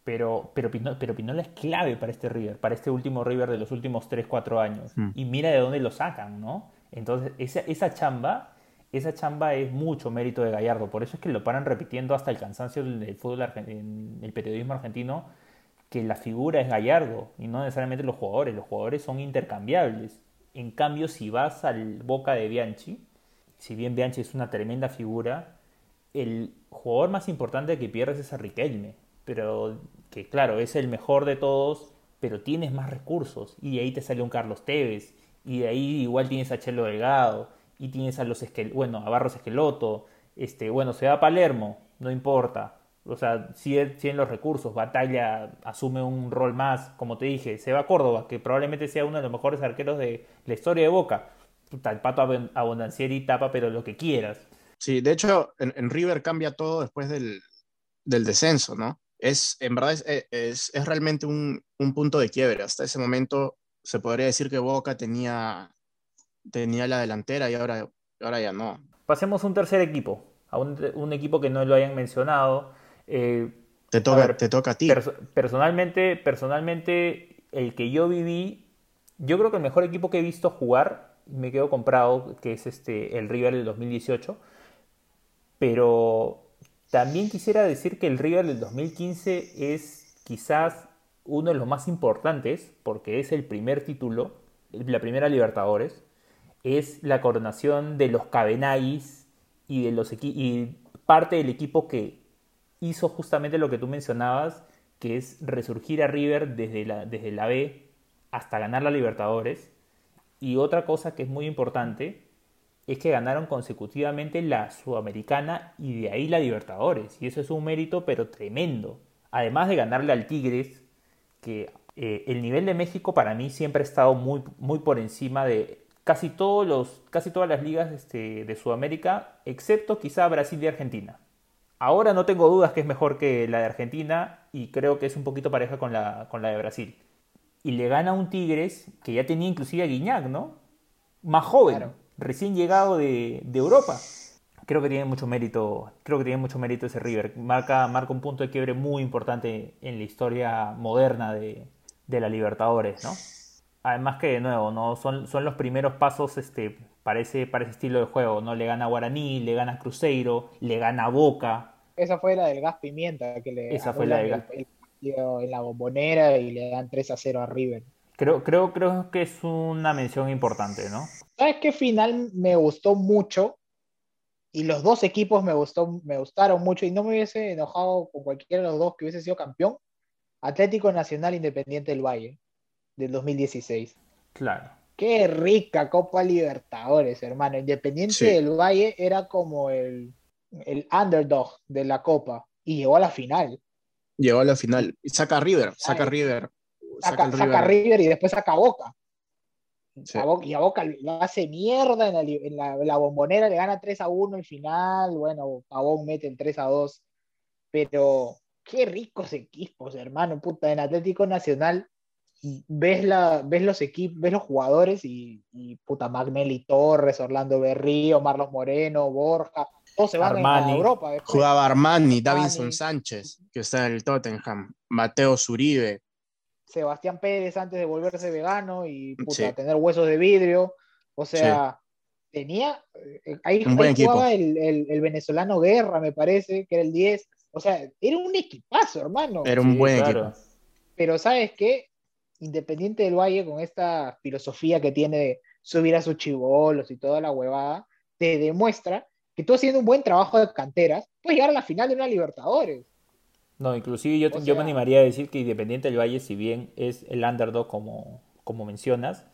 Pero, pero, pero Pinola es clave para este River, para este último River de los últimos 3-4 años. Mm. Y mira de dónde lo sacan, ¿no? Entonces, esa, esa chamba, esa chamba es mucho mérito de Gallardo. Por eso es que lo paran repitiendo hasta el cansancio del fútbol en el periodismo argentino, que la figura es Gallardo y no necesariamente los jugadores. Los jugadores son intercambiables. En cambio, si vas al Boca de Bianchi, si bien Bianchi es una tremenda figura, el jugador más importante que pierdes es a Riquelme pero que claro, es el mejor de todos, pero tienes más recursos. Y de ahí te sale un Carlos Tevez, y de ahí igual tienes a Chelo Delgado, y tienes a los esquel bueno, a Barros Esqueloto, este, bueno, se va a Palermo, no importa. O sea, si tienen los recursos, Batalla asume un rol más, como te dije, se va a Córdoba, que probablemente sea uno de los mejores arqueros de la historia de Boca. el pato Abondancieri tapa, pero lo que quieras. Sí, de hecho, en, River cambia todo después del, del descenso, ¿no? Es, en verdad, es, es, es realmente un, un, punto de quiebre. Hasta ese momento se podría decir que Boca tenía, tenía la delantera y ahora, ahora ya no. Pasemos a un tercer equipo, a un, un equipo que no lo hayan mencionado. Eh, te, toca, te toca a ti. personalmente, personalmente, el que yo viví, yo creo que el mejor equipo que he visto jugar, me quedo comprado, que es este, el River del 2018, pero también quisiera decir que el River del 2015 es quizás uno de los más importantes porque es el primer título, la primera Libertadores, es la coronación de los Cabenagis y de los y parte del equipo que hizo justamente lo que tú mencionabas, que es resurgir a River desde la, desde la B hasta ganar la Libertadores. Y otra cosa que es muy importante es que ganaron consecutivamente la Sudamericana y de ahí la Libertadores. Y eso es un mérito, pero tremendo. Además de ganarle al Tigres, que eh, el nivel de México para mí siempre ha estado muy, muy por encima de casi, todos los, casi todas las ligas este, de Sudamérica, excepto quizá Brasil y Argentina. Ahora no tengo dudas que es mejor que la de Argentina y creo que es un poquito pareja con la, con la de Brasil. Y le gana un Tigres que ya tenía inclusive a Guiñac, ¿no? Más joven recién llegado de, Europa. Creo que tiene mucho mérito, creo que tiene mucho mérito ese River. Marca, marca un punto de quiebre muy importante en la historia moderna de, la Libertadores, ¿no? Además que de nuevo, ¿no? Son, son los primeros pasos este, para, ese, estilo de juego, ¿no? Le gana Guaraní, le gana Cruzeiro, le gana Boca. Esa fue la del gas pimienta que le Esa fue la del gas. en la bombonera y le dan 3 a 0 a River. Creo, creo, creo que es una mención importante, ¿no? ¿Sabes qué final me gustó mucho? Y los dos equipos me, gustó, me gustaron mucho y no me hubiese enojado con cualquiera de los dos que hubiese sido campeón. Atlético Nacional Independiente del Valle, del 2016. Claro. Qué rica Copa Libertadores, hermano. Independiente del Valle era como el, el underdog de la Copa y llegó a la final. Llegó a la final. Y saca River, saca River saca, River. y después saca Boca. Y a Boca lo hace mierda en, la, bombonera, le gana 3 a 1 al final. Bueno, Pavón mete el 3 a 2. Pero qué ricos equipos, hermano. Puta, en Atlético Nacional ves, la, ves los equipos, ves los jugadores y, puta, Magnelli Torres, Orlando Berrío, Marlos Moreno, Borja, todos se van a Europa. Jugaba Armani, Davinson Sánchez, que está en el Tottenham, Mateo Zuribe, Sebastián Pérez antes de volverse vegano y tener huesos de vidrio. O sea, tenía. Eh, ahí, jugaba el, venezolano Guerra, me parece, que era el 10. O sea, era un equipazo, hermano. Era un buen equipo. Pero, ¿sabes qué? Independiente del Valle, con esta filosofía que tiene de subir a sus chivolos y toda la huevada, te demuestra que tú haciendo un buen trabajo de canteras, puedes llegar a la final de una Libertadores. No, inclusive yo, yo me animaría a decir que Independiente del Valle, si bien es el underdog como, como mencionas,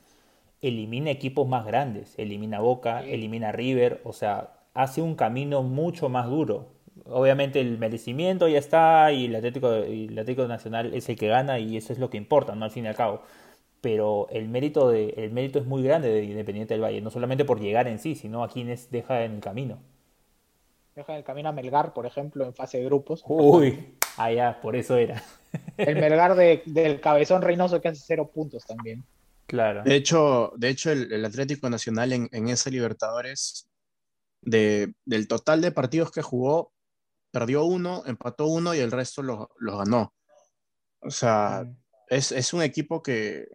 elimina equipos más grandes, elimina Boca, elimina River, o sea, hace un camino mucho más duro. Obviamente el merecimiento ya está y el Atlético, el Atlético Nacional es el que gana y eso es lo que importa, ¿no? Al fin y al cabo. Pero el mérito, de, el mérito es muy grande de Independiente del Valle, no solamente por llegar en sí, sino a quienes deja en el camino. Deja en el camino a Melgar, por ejemplo, en fase de grupos. Uy, Ah, ya, por eso era. El Melgar del Cabezón Reynoso que hace cero puntos también. Claro. De hecho, de hecho el, Atlético Nacional en, en esa Libertadores, de, del total de partidos que jugó, perdió uno, empató uno y el resto los lo ganó. O sea, mm. es, un equipo que,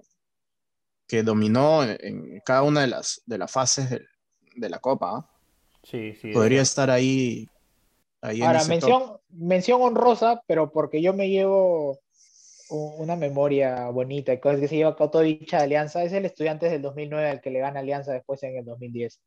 que dominó en, cada una de las, de las fases de, la Copa. ¿ah? Sí, sí. Podría estar ahí Ahora, mención, mención honrosa, pero porque yo me llevo una memoria bonita, cosas que se lleva dicha de Alianza, es el Estudiantes del 2009 al que le gana Alianza después en el 2010.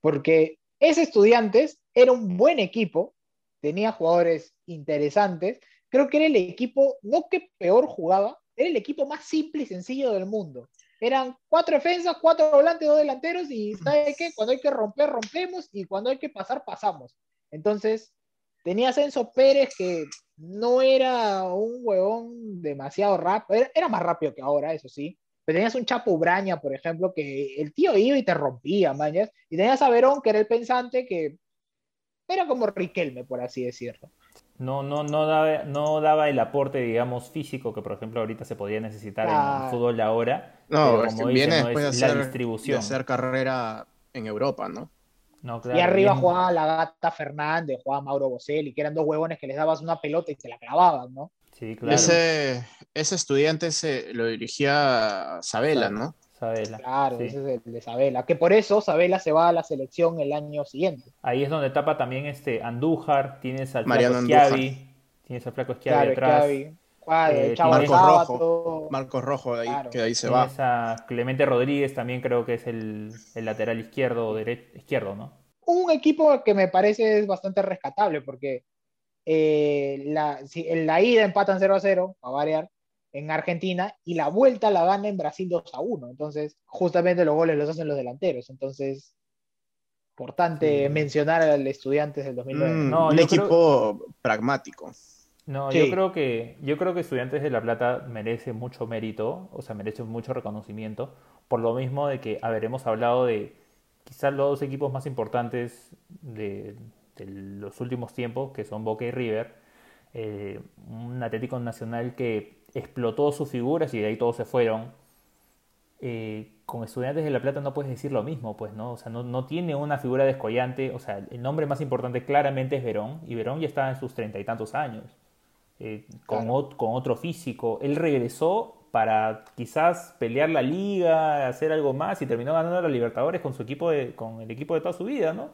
Porque ese Estudiantes era un buen equipo, tenía jugadores interesantes, creo que era el equipo, no que peor jugaba, era el equipo más simple y sencillo del mundo. Eran cuatro defensas, cuatro volantes, dos delanteros y ¿sabe qué? Cuando hay que romper, rompemos y cuando hay que pasar, pasamos. Entonces, Tenía Enzo Pérez que no era un huevón demasiado rápido, era, más rápido que ahora, eso sí. Pero tenías un Chapo Ubraña, por ejemplo, que el tío iba y te rompía, mañas. Y tenías a Verón, que era el pensante, que era como Riquelme, por así decirlo. No, no, no, daba, no daba el aporte, digamos, físico que, por ejemplo, ahorita se podía necesitar en el fútbol ahora. No, como viene después de hacer, la distribución. de hacer carrera en Europa, ¿no? Y arriba jugaba la gata Fernández, jugaba Mauro Boselli, que eran dos huevones que les dabas una pelota y te la clavaban, ¿no? Sí, claro. Ese, ese estudiante se, lo dirigía Sabela, ¿no? Sabela. Claro, ese es el de Sabela. Que por eso Sabela se va a la selección el año siguiente. Ahí es donde tapa también este Andújar, tienes al Mariano Schiavi, tienes al flaco Schiavi atrás. Eh, Marcos Rojo, Marcos Rojo, de ahí, que de ahí se va. A Clemente Rodríguez también creo que es el, lateral izquierdo o derecho, izquierdo, ¿no? Un equipo que me parece es bastante rescatable porque eh, la, si, en la ida empatan 0 a 0, a variar. en Argentina y la vuelta la gana en Brasil 2 a 1. Entonces, justamente los goles los hacen los delanteros. Entonces, importante Sí. mencionar al Estudiantes del 2009. Mm, No, un equipo pragmático. No, Sí. yo creo que yo creo que Estudiantes de La Plata merece mucho mérito, o sea, merece mucho reconocimiento, por lo mismo de que, a ver, hemos hablado de quizás los dos equipos más importantes de, de los últimos tiempos, que son Boca y River, eh, un Atlético Nacional que explotó sus figuras y de ahí todos se fueron. Eh, con Estudiantes de La Plata no puedes decir lo mismo, pues, ¿no? O sea, no, no tiene una figura descollante, o sea, el nombre más importante claramente es Verón, y Verón ya está en sus treinta y tantos años eh, con, Claro. ot- con otro físico. Él regresó para quizás pelear la liga, hacer algo más y terminó ganando la Libertadores con su equipo de, con el equipo de toda su vida, ¿no?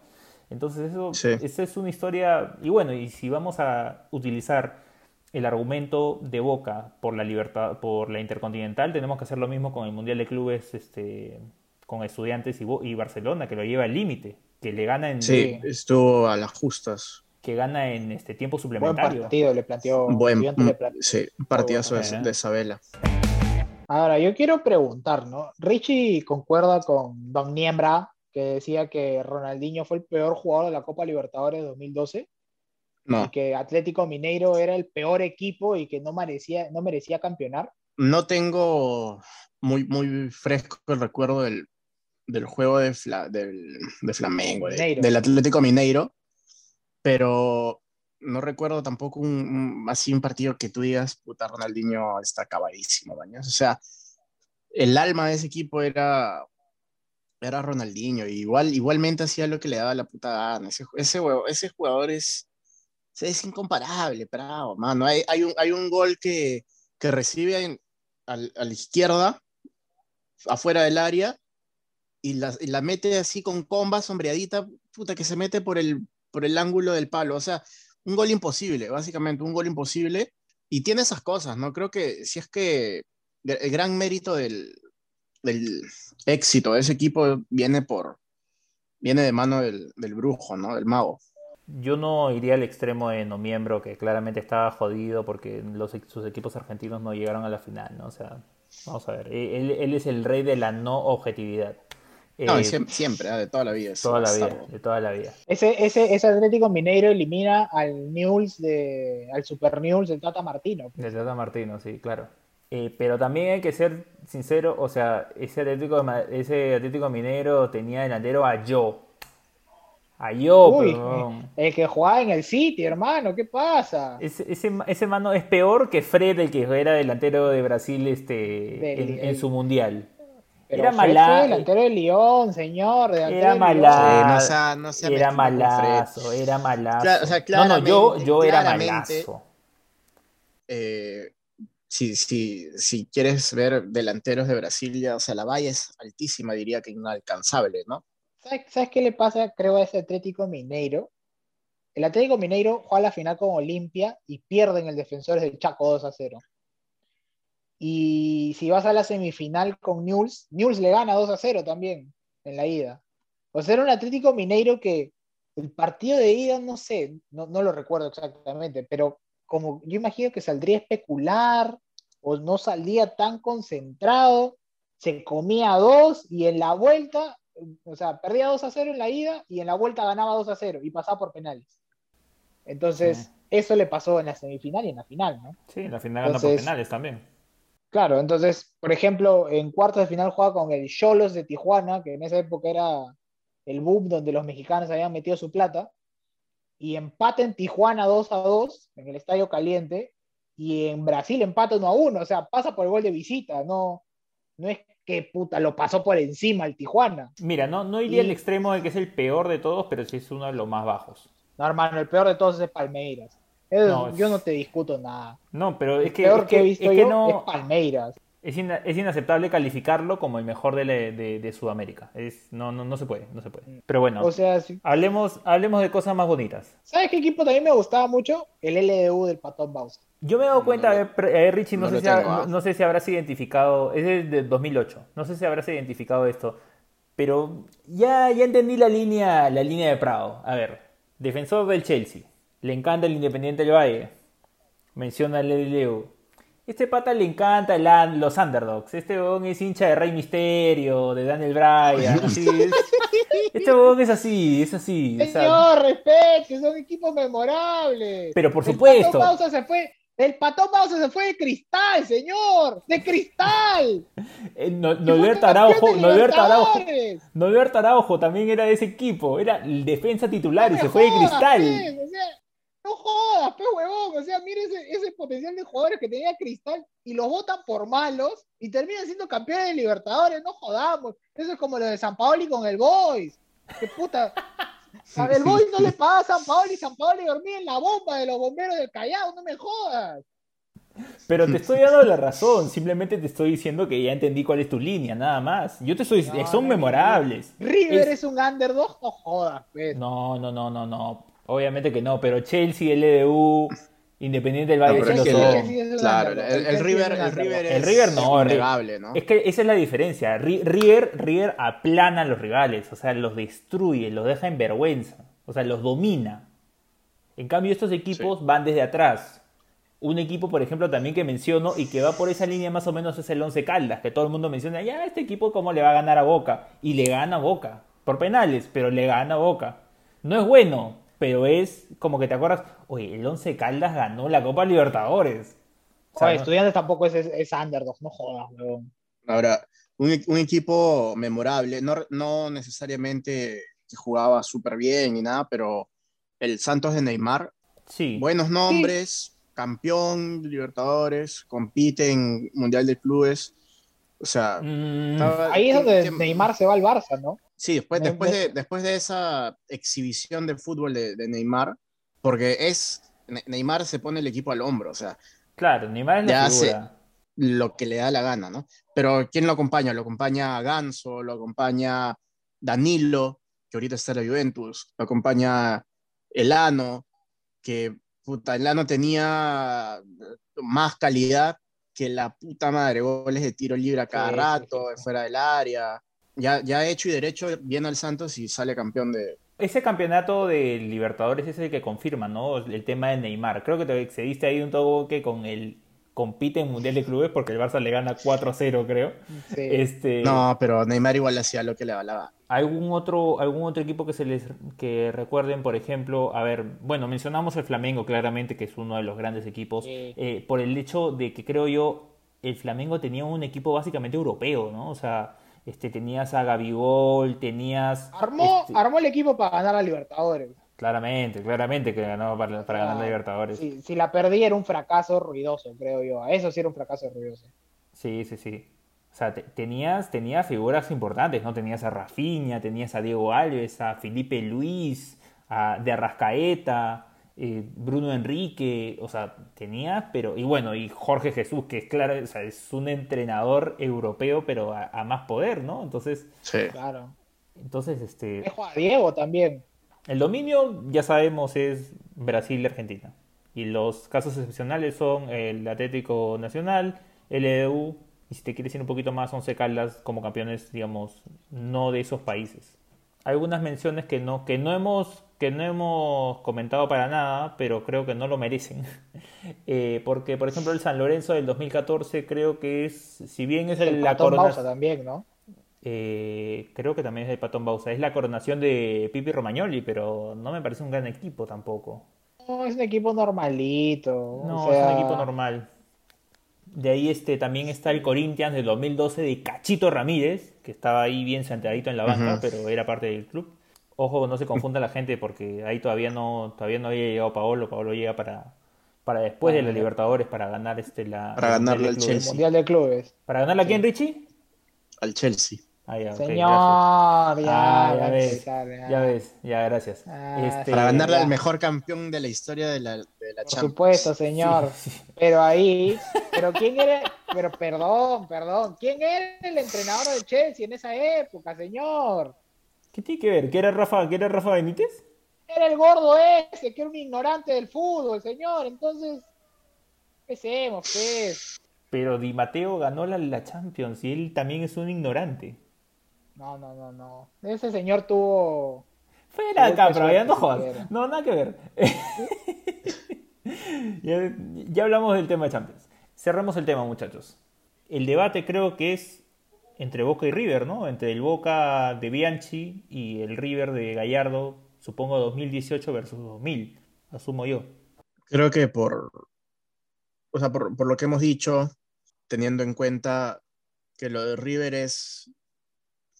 Entonces eso, Sí. esa es una historia y bueno, y si vamos a utilizar el argumento de Boca por la libertad, por la Intercontinental, tenemos que hacer lo mismo con el Mundial de Clubes, este, con Estudiantes y, Bo- y Barcelona, que lo lleva al límite, que le gana en, Sí, estuvo a las justas. Que gana en este tiempo Buen suplementario. partido le planteó. Buen, le planteó. sí, un partidazo bueno, de, de Isabela. Ahora, yo quiero preguntar, ¿no? Richie concuerda con Don Niembra, que decía que Ronaldinho fue el peor jugador de la Copa Libertadores de 2012 No, y que Atlético Mineiro era el peor equipo y que no merecía, no merecía campeonar. no tengo muy, muy fresco el recuerdo del, del juego de, Fla- del, de Flamengo, de- del Atlético Mineiro, pero no recuerdo tampoco un, así un partido que tú digas, puta, Ronaldinho está acabadísimo, baños. O sea, el alma de ese equipo era, era Ronaldinho, igual, igualmente hacía lo que le daba la puta gana. Ese, ese, ese jugador es, es incomparable, bravo, mano. Hay, hay, un, hay un gol que, que recibe en- al- a la izquierda, afuera del área, y la, y la mete así con comba, sombreadita, puta, que se mete por el, por el ángulo del palo. O sea, un gol imposible, básicamente, un gol imposible. Y tiene esas cosas, ¿no? Creo que si es que el gran mérito del, del éxito de ese equipo viene por viene de mano del, del brujo, ¿no? Del mago. Yo no iría al extremo de no miembro, que claramente estaba jodido porque los, sus equipos argentinos no llegaron a la final, ¿no? O sea, vamos a ver, él, él es el rey de la no objetividad. No, Eh, siempre, ¿ah? de toda la vida. es toda la vida, de toda la vida. Ese, ese, ese Atlético Mineiro elimina al Newell's de, al Super Newell's del Tata Martino. De Tata Martino, sí, claro. Eh, pero también hay que ser sincero, o sea, ese Atlético, ese Atlético Mineiro tenía delantero a Yo. A Yo, Uy, perdón. el que jugaba en el City, hermano, ¿qué pasa? Ese, ese, ese mano es peor que Fred, el que era delantero de Brasil este, Del- en, su mundial. Pero era Fred fue mala- delantero de Lyon, señor. Era de Lyon. mala- Sí, no sea- no sea era malazo, era malazo. Claro, o sea, no, no, yo, yo era malazo. eh, si, si, si quieres ver delanteros de Brasil, ya, o sea, la valla es altísima, diría que inalcanzable, ¿no? ¿Sabes, sabes qué le pasa, creo, a ese Atlético Mineiro? El Atlético Mineiro juega la final con Olimpia y pierden el Defensores del Chaco 2 a 0. Y si vas a la semifinal con Newell's, Newell's le gana 2 a 0 también en la ida. O sea, era un Atlético Mineiro que el partido de ida, no sé, no, no lo recuerdo exactamente, pero como yo imagino que saldría a especular o no saldría tan concentrado, se comía dos y en la vuelta, o sea, perdía 2 a 0 en la ida y en la vuelta ganaba 2 a 0 y pasaba por penales. Entonces, Sí. eso le pasó en la semifinal y en la final, ¿no? Sí, en la final gana por Entonces- penales también. Claro, entonces, por ejemplo, en cuartos de final juega con el Cholos de Tijuana, que en esa época era el boom donde los mexicanos habían metido su plata, y empata en Tijuana 2 a 2 en el Estadio Caliente, y en Brasil empata 1 a 1, o sea, pasa por el gol de visita, no, no es que puta lo pasó por encima el Tijuana. Mira, no, no iría Y- al extremo de que es el peor de todos, pero sí es uno de los más bajos. No, hermano, el peor de todos es Palmeiras. No, Yo no te discuto nada. No, pero es que, peor es que, he que- visto es que yo no, es Palmeiras. es, ina- es inaceptable calificarlo como el mejor de, la- de- de Sudamérica. Es, no, no, no se puede, no se puede. Pero bueno, O sea, si- hablemos, hablemos de cosas más bonitas. ¿sabes qué equipo también me gustaba mucho? El LDU del Patón Bausa. Yo me he dado cuenta, a ver, Richie, no, no sé si ha- tengo, no, ah. no sé si habrás identificado, es de 2008, no sé si habrás identificado esto, pero ya, ya entendí la línea, la línea de Prado. A ver, defensor del Chelsea, le encanta el Independiente del Valle, menciona el Leo, Este pata le encanta el los underdogs. Este huevón es hincha de Rey Misterio, de Daniel Bryan. Así es. Este huevón es así, es así. Señor, respete, son equipos memorables. Pero por supuesto. El Patón se fue. El Patón Bausa se fue de cristal, señor. De cristal. Eh, no, Norberto Araujo, Norberto Araujo, también era de ese equipo. Era el defensa titular y se fue de cristal. Pues, no jodas, pe huevón. O sea, mire ese, potencial de jugadores que tenía Cristal y los votan por malos y terminan siendo campeones de Libertadores. No jodamos. Eso es como lo de San Paoli con el Boys. Qué puta. A el Boys no le paga a San Paoli. San Paoli dormía en la bomba de los bomberos del Callao. No me jodas. Pero te estoy dando la razón, simplemente te estoy diciendo que ya entendí cuál es tu línea, nada más. Yo te estoy son memorables. River es... un underdog, no jodas, pues. No, no, no, no, no. Obviamente que no, pero Chelsea, LDU, Independiente del Valle, sí lo son. Claro, el, River, el River es el River no, es ¿no? Es que esa es la diferencia. River, River aplana a los rivales, o sea, los destruye, los deja en vergüenza, o sea, los domina. En cambio, estos equipos van desde atrás. Un equipo, por ejemplo, también que menciono y que va por esa línea más o menos es el Once Caldas, que todo el mundo menciona, ya, este equipo cómo le va a ganar a Boca. Y le gana a Boca, por penales, pero le gana a Boca. No es bueno, pero es como que te acuerdas, oye, el Once Caldas ganó la Copa Libertadores. O Estudiantes tampoco es, es, underdog, no jodas, weón. Ahora, un, un, equipo memorable, no, no necesariamente que jugaba súper bien ni nada, pero el Santos de Neymar, sí. buenos nombres, campeón Libertadores, compite en Mundial de Clubes. O sea, mm. ahí es donde Neymar se va al Barça, ¿no? Sí, después, después, de, después de esa exhibición de fútbol de, Neymar, porque es Neymar se pone el equipo al hombro, o sea. Claro, Neymar es la Hace lo que le da la gana, ¿no? Pero ¿quién lo acompaña? Lo acompaña Ganso, lo acompaña Danilo, que ahorita está en la Juventus, lo acompaña Elano, que puta, Elano tenía más calidad que la puta madre, goles de tiro libre a cada rato, fuera del área ya, ya hecho y derecho viene al Santos y sale campeón de... Ese campeonato de Libertadores es el que confirma, ¿no? El tema de Neymar. Creo que te excediste ahí un toque con el compite en Mundial de Clubes porque el Barça le gana 4-0, creo. Este... No, pero Neymar igual hacía lo que le hablaba. ¿Algún otro, algún otro equipo que se les que recuerden, por ejemplo, a ver, bueno, mencionamos el Flamengo claramente, que es uno de los grandes equipos, eh, por el hecho de que creo yo, el Flamengo tenía un equipo básicamente europeo, ¿no? O sea, este, tenías a Gabigol, tenías... Armó, este, armó el equipo para ganar a Libertadores. Claramente, claramente que ganó para, ganar la Libertadores. si la perdí era un fracaso ruidoso, creo yo. Eso sí era un fracaso ruidoso. Sí, sí, sí. O sea, tenías, tenías figuras importantes, ¿no? Tenías a Rafinha, tenías a Diego Alves, a Felipe Luis, a de Arrascaeta, eh, Bruno Enrique, o sea, tenía, pero, y bueno, y Jorge Jesús, que es claro, o sea, es un entrenador europeo, pero a, más poder, ¿no? Entonces, sí. claro. Entonces, este. Dejo a Diego también. El dominio, ya sabemos, es Brasil y Argentina. Y los casos excepcionales son el Atlético Nacional, el EDU, y si te quieres ir un poquito más, Once Caldas como campeones, digamos, no de esos países. Algunas menciones que no, que no hemos que no hemos comentado para nada, pero creo que no lo merecen. Eh, porque, por ejemplo, el San Lorenzo del 2014 creo que es, si bien es el, la coronación... también, ¿no? Eh, creo que también es el Patón Bausa. Es la coronación de Pipi Romagnoli, pero no me parece un gran equipo tampoco. No, es un equipo normalito. No, es un equipo normal. De ahí este, también está el Corinthians del 2012 de Cachito Ramírez, que estaba ahí bien sentadito en la banca, pero era parte del club. Ojo, no se confunda la gente porque ahí todavía no, todavía no había llegado Paolo. Paolo llega para, para después de la Libertadores para ganar este la para ganarle al Chelsea. Mundial de Clubes. ¿Para ganarle a quién, Richie? Al Chelsea. Ah, Señor, ya, ah, ya, ves, ya, ves, ya, gracias. Ah, este, para ganarle al mejor campeón de la historia de la, de la Por supuesto, señor. Pero ahí, pero quién era, pero perdón, perdón, ¿quién era el entrenador del Chelsea en esa época, señor? ¿Qué tiene que ver? ¿Qué era Rafa, ¿qué era Rafa Benítez? Era el gordo ese, que era un ignorante del fútbol, señor. Entonces, empecemos, pues. Pero Di Mateo ganó la, la Champions y él también es un ignorante. No, no, no, no. Ese señor tuvo. Fuera acá, pero ya no jodas. No, nada que ver. ya, ya, hablamos del tema de Champions. cerramos el tema, muchachos. El debate creo que es entre Boca y River, ¿no? Entre el Boca de Bianchi y el River de Gallardo, supongo 2018 versus 2000, asumo yo. Creo que por, o sea, por, por lo que hemos dicho, teniendo en cuenta que lo de River es,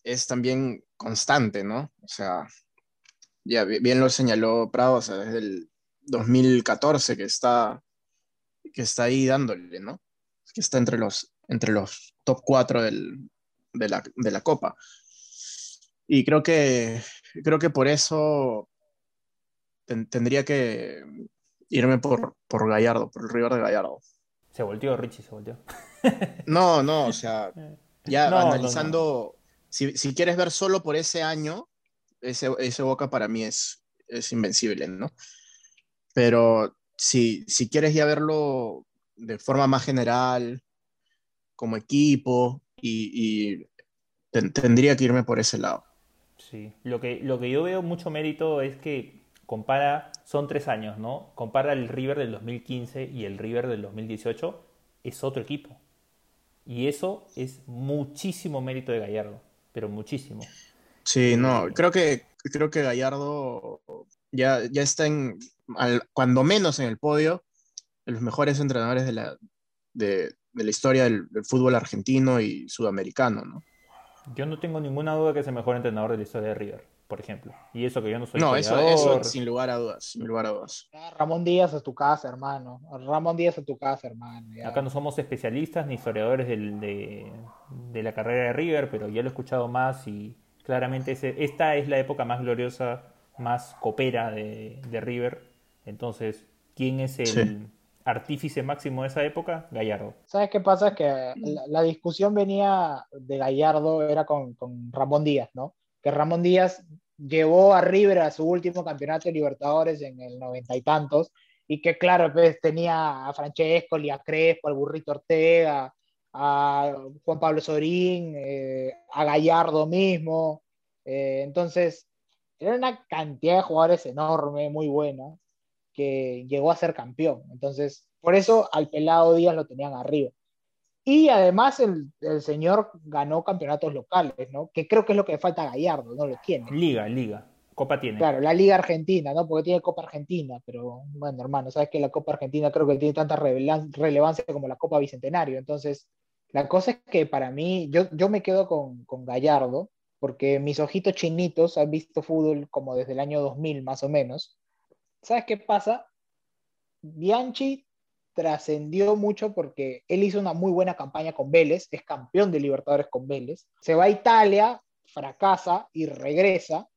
es también constante, ¿no? O sea, ya bien lo señaló Prado, o sea, desde el 2014 que está, que está ahí dándole, ¿no? Que está entre los, entre los top 4 del, de, la, de la Copa. Y creo que, creo que por eso tendría que irme por, por Gallardo, por el River de Gallardo. Se volteó Richie, se volteó. no, no, o sea, ya analizando, Si, si, quieres ver solo por ese año, ese, ese Boca para mí es, es invencible, ¿no? Pero si, si quieres ya verlo de forma más general, como equipo, y, tendría que irme por ese lado. Sí, lo que, lo que yo veo mucho mérito es que compara, son tres años, ¿no? Compara el River del 2015 y el River del 2018, es otro equipo. Y eso es muchísimo mérito de Gallardo, pero muchísimo. Sí, no, creo que, creo que Gallardo ya, ya está en, cuando menos en el podio, de los mejores entrenadores de la, de, de la historia del, fútbol argentino y sudamericano, ¿no? Yo no tengo ninguna duda que es el mejor entrenador de la historia de River, por ejemplo. Y eso que yo no soy No, eso, eso sin lugar a dudas, sin lugar a dudas. Ramón Díaz a tu casa, hermano. Ramón Díaz a tu casa, hermano. Acá no somos especialistas ni historiadores de, de, la carrera de River, pero ya lo he escuchado más y claramente ese, esta es la época más gloriosa, más copera de, de River. Entonces, ¿quién es el, artífice máximo de esa época, Gallardo. ¿Sabes qué pasa? Que la, discusión venía de Gallardo, era con, Ramón Díaz, ¿no? Que Ramón Díaz llevó a River a su último campeonato de Libertadores en el noventa y tantos, y que claro, pues tenía a Francesco, a Crespo, al Burrito Ortega, a Juan Pablo Sorín, eh, a Gallardo mismo. Eh, entonces, era una cantidad de jugadores enorme, muy buena que llegó a ser campeón. Entonces, por eso al pelado Díaz lo tenían arriba. Y además el, el, señor ganó campeonatos locales, ¿no? Que creo que es lo que le falta a Gallardo, no lo tiene. Liga, liga. Copa tiene. Claro, la Liga Argentina, ¿no? Porque tiene Copa Argentina, pero bueno, hermano, sabes que la Copa Argentina creo que tiene tanta relevancia como la Copa Bicentenario. Entonces, la cosa es que para mí, yo, yo me quedo con, con Gallardo, porque mis ojitos chinitos han visto fútbol como desde el año 2000 más o menos, ¿sabes qué pasa? Bianchi trascendió mucho porque él hizo una muy buena campaña con Vélez, es campeón de Libertadores con Vélez, se va a Italia, fracasa y regresa,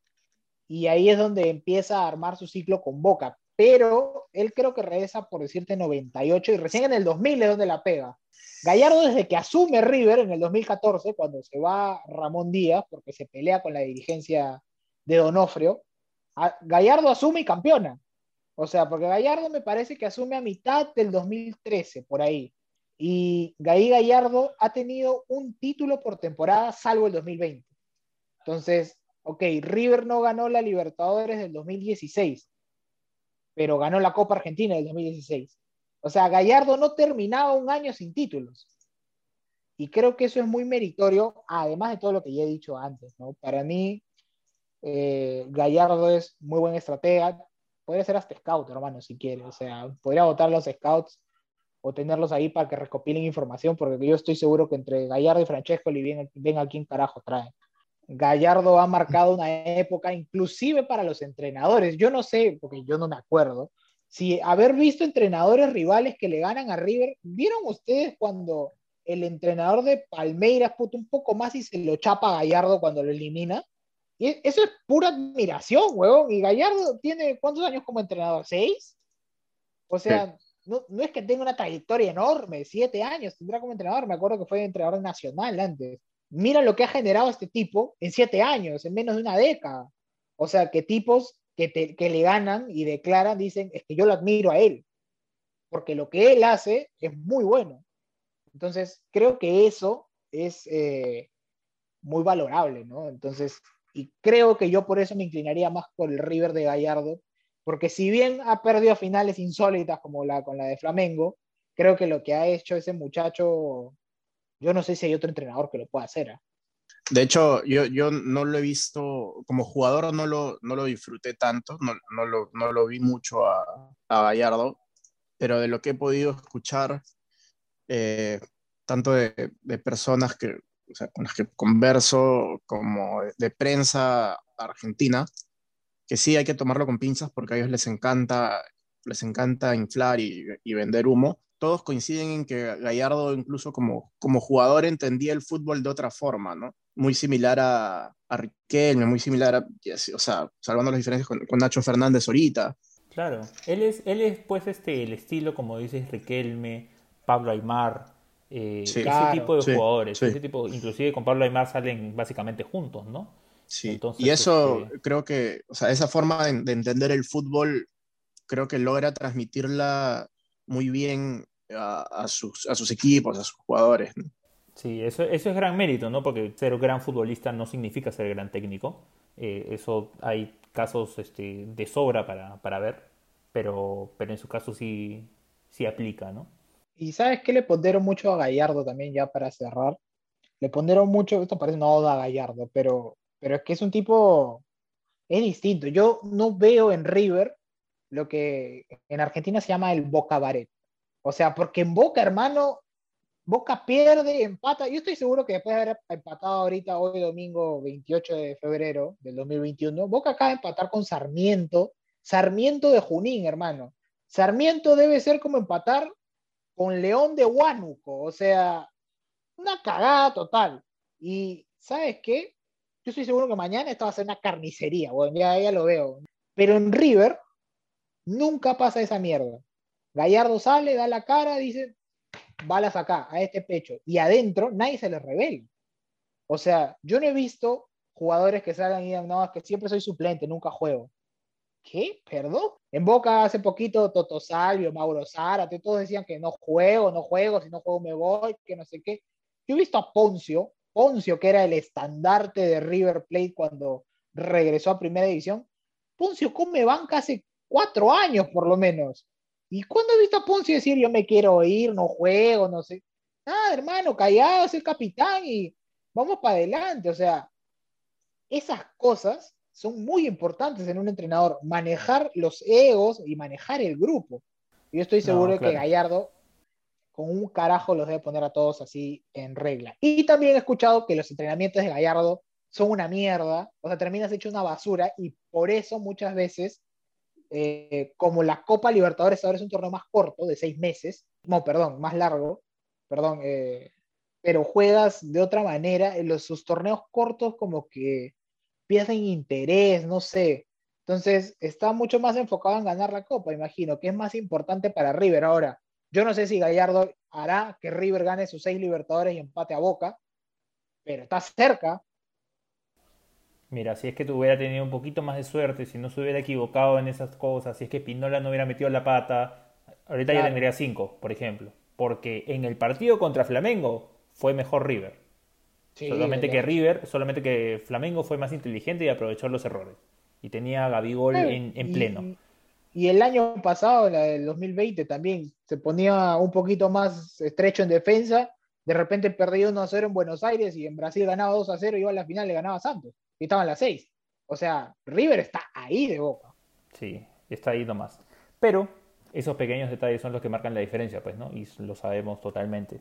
y ahí es donde empieza a armar su ciclo con Boca, pero él creo que regresa por decirte 98 y recién en el 2000 es donde la pega. Gallardo desde que asume River en el 2014, cuando se va Ramón Díaz, porque se pelea con la dirigencia de Donofrio, Gallardo asume y campeona. O sea, porque Gallardo me parece que asume a mitad del 2013, por ahí. Y Gaí Gallardo ha tenido un título por temporada, salvo el 2020. Entonces, ok, River no ganó la Libertadores del 2016, pero ganó la Copa Argentina del 2016. O sea, Gallardo no terminaba un año sin títulos. Y creo que eso es muy meritorio, además de todo lo que ya he dicho antes, ¿no? Para mí, eh, Gallardo es muy buen estratega, podría ser hasta scout, hermano, si quiere. O sea, podría votar los scouts o tenerlos ahí para que recopilen información, porque yo estoy seguro que entre Gallardo y Francesco ven, ven a quién carajo traen. Gallardo ha marcado una época, inclusive para los entrenadores. Yo no sé, porque yo no me acuerdo, si haber visto entrenadores rivales que le ganan a River, ¿vieron ustedes cuando el entrenador de Palmeiras puto un poco más y se lo chapa a Gallardo cuando lo elimina? Y eso es pura admiración, huevón. Y Gallardo tiene cuántos años como entrenador? ¿Seis? O sea, no, no, es que tenga una trayectoria enorme, siete años tendrá como entrenador. Me acuerdo que fue entrenador nacional antes. Mira lo que ha generado este tipo en siete años, en menos de una década. O sea, que tipos que, que le ganan y declaran, dicen, es que yo lo admiro a él, porque lo que él hace es muy bueno. Entonces, creo que eso es eh, muy valorable, ¿no? Entonces, y creo que yo por eso me inclinaría más por el River de Gallardo, porque si bien ha perdido finales insólitas como la con la de Flamengo, creo que lo que ha hecho ese muchacho, yo no sé si hay otro entrenador que lo pueda hacer. ¿eh? De hecho, yo, yo no lo he visto, como jugador no lo, no lo disfruté tanto, no, no, lo, no lo vi mucho a, Gallardo, pero de lo que he podido escuchar, eh, tanto de, personas que, o sea, con las que converso, como de, prensa argentina, que sí hay que tomarlo con pinzas porque a ellos les encanta, les encanta inflar y, y vender humo, todos coinciden en que Gallardo incluso como, como jugador entendía el fútbol de otra forma, ¿no? Muy similar a, a Riquelme, muy similar a, o sea, salvando las diferencias con, con, Nacho Fernández ahorita. Claro, él es, él es pues este, el estilo, como dices, Riquelme, Pablo Aymar, eh, sí, ese claro, tipo de sí, jugadores, sí. ese tipo, inclusive con Pablo Aymar salen básicamente juntos, ¿no? Sí, Entonces, y eso este... creo que, o sea, esa forma de, de entender el fútbol creo que logra transmitirla muy bien a, a, sus, a sus, equipos, a sus jugadores. ¿no? Sí, eso, eso, es gran mérito, ¿no? Porque ser gran futbolista no significa ser gran técnico. Eh, eso hay casos este, de sobra para, para ver, pero, pero en su caso sí, sí aplica, ¿no? Y ¿sabes qué le pondieron mucho a Gallardo también ya para cerrar? Le pondieron mucho, esto parece una oda a Gallardo, pero, pero es que es un tipo, es distinto. Yo no veo en River lo que en Argentina se llama el Boca Baret. O sea, porque en Boca, hermano, Boca pierde, empata. Yo estoy seguro que después de haber empatado ahorita, hoy domingo 28 de febrero del 2021, Boca acaba de empatar con Sarmiento. Sarmiento de Junín, hermano. Sarmiento debe ser como empatar con León de Huánuco. O sea, una cagada total. Y, ¿sabes qué? Yo estoy seguro que mañana esto va a ser una carnicería. Bueno, ya, ya lo veo. Pero en River nunca pasa esa mierda. Gallardo sale, da la cara, dice, balas acá, a este pecho. Y adentro nadie se les revela. O sea, yo no he visto jugadores que salgan y digan, no, es que siempre soy suplente, nunca juego. ¿Qué? ¿Perdón? En Boca hace poquito Toto Salvio, Mauro Zárate, todos decían que no juego, no juego, si no juego me voy, que no sé qué. Yo he visto a Poncio, Poncio que era el estandarte de River Plate cuando regresó a Primera División. Poncio come banca hace cuatro años por lo menos. ¿Y cuándo he visto a Poncio decir yo me quiero ir, no juego, no sé? Ah, hermano, callado, el capitán y vamos para adelante. O sea, esas cosas son muy importantes en un entrenador, manejar los egos y manejar el grupo. Yo estoy seguro no, claro. que Gallardo con un carajo los debe poner a todos así en regla. Y también he escuchado que los entrenamientos de Gallardo son una mierda, o sea, terminas hecho una basura y por eso muchas veces eh, como la Copa Libertadores ahora es un torneo más corto, de seis meses, no, perdón, más largo, perdón, eh, pero juegas de otra manera, en los, sus torneos cortos como que pierden interés, no sé. Entonces está mucho más enfocado en ganar la Copa, imagino, que es más importante para River. Ahora, yo no sé si Gallardo hará que River gane sus seis Libertadores y empate a Boca, pero está cerca, Mira, si es que tuviera tenido un poquito más de suerte, si no se hubiera equivocado en esas cosas, si es que Pinola no hubiera metido la pata, ahorita claro. ya tendría 5, por ejemplo. Porque en el partido contra Flamengo fue mejor River. Sí, solamente que River, solamente que Flamengo fue más inteligente y aprovechó los errores. Y tenía a Gabigol sí, en, en, pleno. Y, el año pasado, la del 2020, también se ponía un poquito más estrecho en defensa. De repente perdió 1 a 0 en Buenos Aires y en Brasil ganaba 2 a 0 y iba a la final le ganaba a Santos y estaban las seis. O sea, River está ahí de boca. Sí, está ahí nomás. Pero esos pequeños detalles son los que marcan la diferencia, pues, ¿no? Y lo sabemos totalmente.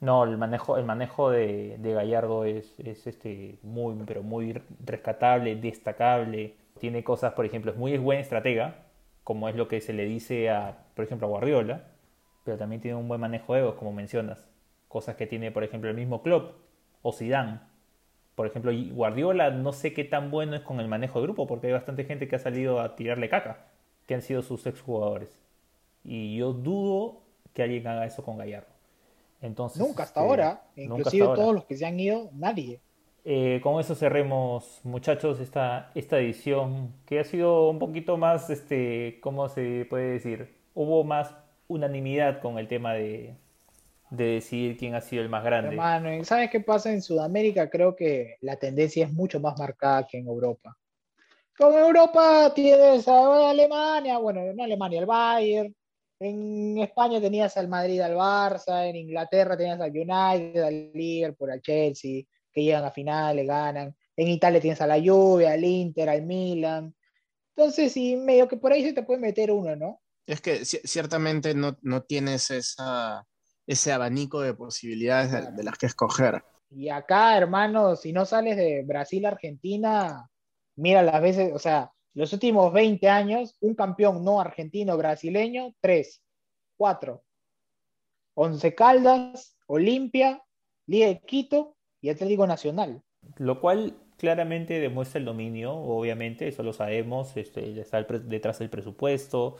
No, el manejo, el manejo de, Gallardo es, es, este, muy, pero muy rescatable, destacable. Tiene cosas, por ejemplo, es muy buen estratega, como es lo que se le dice a, por ejemplo, a Guardiola, pero también tiene un buen manejo de egos, como mencionas. Cosas que tiene, por ejemplo, el mismo Klopp o Zidane por ejemplo, Guardiola no sé qué tan bueno es con el manejo de grupo, porque hay bastante gente que ha salido a tirarle caca, que han sido sus exjugadores. Y yo dudo que alguien haga eso con Gallardo. Entonces, nunca hasta este, ahora, inclusive hasta todos ahora. los que se han ido, nadie. Eh, con eso cerremos, muchachos, esta, esta edición que ha sido un poquito más, este, ¿cómo se puede decir? Hubo más unanimidad con el tema de, de decidir quién ha sido el más grande. Hermano, ¿sabes qué pasa en Sudamérica? Creo que la tendencia es mucho más marcada que en Europa. Con Europa tienes a Alemania, bueno, no Alemania, el Bayern, en España tenías al Madrid, al Barça, en Inglaterra tenías al United, al Liverpool, al Chelsea, que llegan a finales, ganan. En Italia tienes a la Juve, al Inter, al Milan. Entonces, sí, medio que por ahí se te puede meter uno, ¿no? Es que ciertamente no, no tienes esa, ese abanico de posibilidades de, de, las que escoger. Y acá, hermano, si no sales de Brasil Argentina, mira las veces, o sea, los últimos 20 años, un campeón no argentino brasileño, tres, cuatro. Once Caldas, Olimpia, Liga de Quito y Atlético Nacional. Lo cual claramente demuestra el dominio, obviamente, eso lo sabemos, este, está detrás del presupuesto,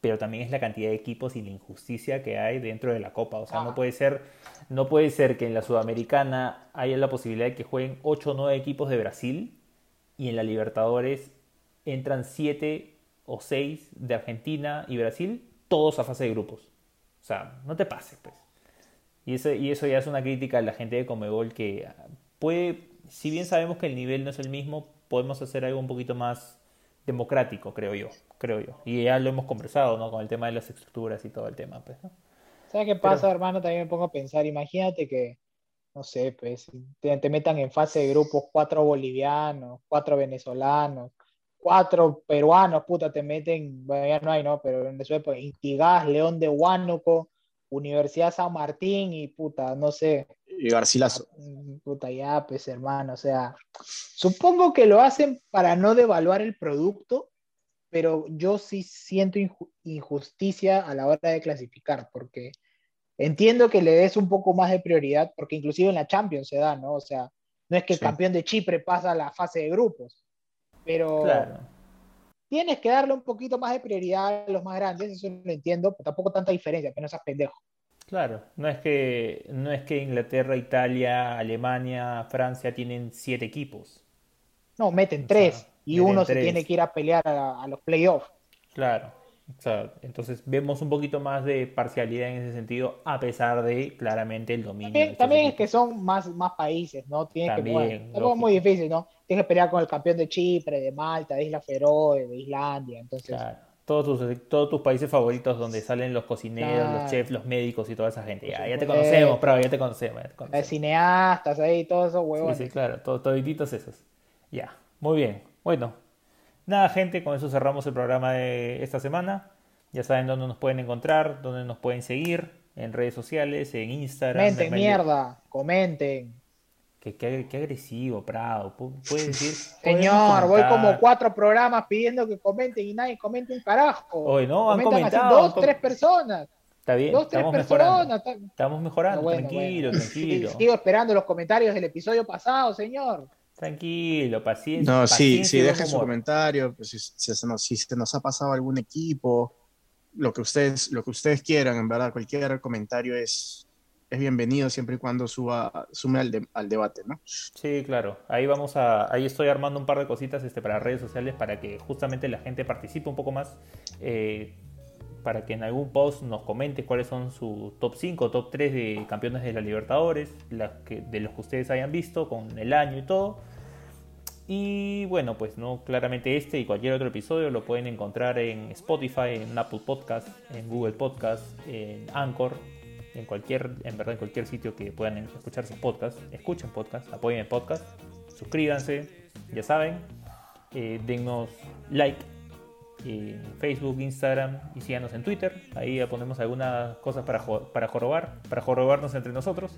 pero también es la cantidad de equipos y la injusticia que hay dentro de la Copa. O sea, no, ah. puede ser, no puede ser que en la Sudamericana haya la posibilidad de que jueguen 8 o 9 equipos de Brasil y en la Libertadores entran siete o seis de Argentina y Brasil, todos a fase de grupos. O sea, no te pases, pues. Y eso, y eso ya es una crítica a la gente de Comebol que puede, si bien sabemos que el nivel no es el mismo, podemos hacer algo un poquito más democrático, creo yo, creo yo. Y ya lo hemos conversado, ¿no? Con el tema de las estructuras y todo el tema, pues, ¿Sabes qué pasa, hermano? También me pongo a pensar, imagínate que, no sé, pues, te, te metan en fase de grupos cuatro bolivianos, cuatro venezolanos, cuatro peruanos, puta, te meten, bueno, ya no hay, ¿no? Pero en su época, Intigás, León de Huánuco, Universidad San Martín y puta, no sé. Y Garcilaso. Mm, puta, ya, pues hermano, o sea, supongo que lo hacen para no devaluar el producto, pero yo sí siento injusticia a la hora de clasificar, porque entiendo que le des un poco más de prioridad, porque inclusive en la Champions se da, ¿no? O sea, no es que el campeón de Chipre pasa a la fase de grupos pero tienes que darle un poquito más de prioridad a los más grandes, eso lo entiendo, pero tampoco tanta diferencia, que no seas pendejo. Claro, no es que no es que Inglaterra, Italia, Alemania, Francia tienen siete equipos. No, meten tres y uno se tiene que ir a pelear a los playoffs. Claro entonces vemos un poquito más de parcialidad en ese sentido, a pesar de claramente el dominio. También, es que son más, más países, ¿no? Tiene que, es muy difícil, ¿no? Tienes que pelear con el campeón de Chipre, de Malta, de Isla Feroe, de Islandia, entonces... Todos tus, todos tus países favoritos donde salen los cocineros, los chefs, los médicos y toda esa gente. Ya, ya te conocemos, pero ya te conocemos. Ya cineastas ahí, todos esos huevos. Sí, sí, claro, todos, toditos esos. Ya, muy bien. Bueno, Nada, gente, con eso cerramos el programa de esta semana. Ya saben dónde nos pueden encontrar, dónde nos pueden seguir, en redes sociales, en Instagram. Comenten, mierda, comenten. Qué, agresivo, Prado. Puedes decir. Señor, voy como cuatro programas pidiendo que comenten y nadie comente un carajo. Hoy no, han comentado. dos, tres personas. Está bien, dos, tres personas. Estamos mejorando, tranquilo, tranquilo. Sigo esperando los comentarios del episodio pasado, señor. Tranquilo, paciencia. No, sí, sí, dejen su comentario. Pues, si, se nos, si se nos ha pasado algún equipo, lo que ustedes, lo que ustedes quieran, en verdad, cualquier comentario es, es bienvenido siempre y cuando suba, sume al, al, debate, ¿no? Sí, claro. Ahí vamos a, ahí estoy armando un par de cositas este, para redes sociales para que justamente la gente participe un poco más. Eh, para que en algún post nos comente cuáles son su top 5, top 3 de campeones de la Libertadores, de los que ustedes hayan visto, con el año y todo. Y bueno, pues no, claramente este y cualquier otro episodio lo pueden encontrar en Spotify, en Apple Podcast, en Google Podcast, en Anchor, en cualquier, en verdad, en cualquier sitio que puedan escuchar sus podcasts. Escuchen podcast, apoyen el podcast, suscríbanse, ya saben, eh, dennos like en Facebook, Instagram y síganos en Twitter. Ahí ya ponemos algunas cosas para, para jorobar, para jorobarnos entre nosotros.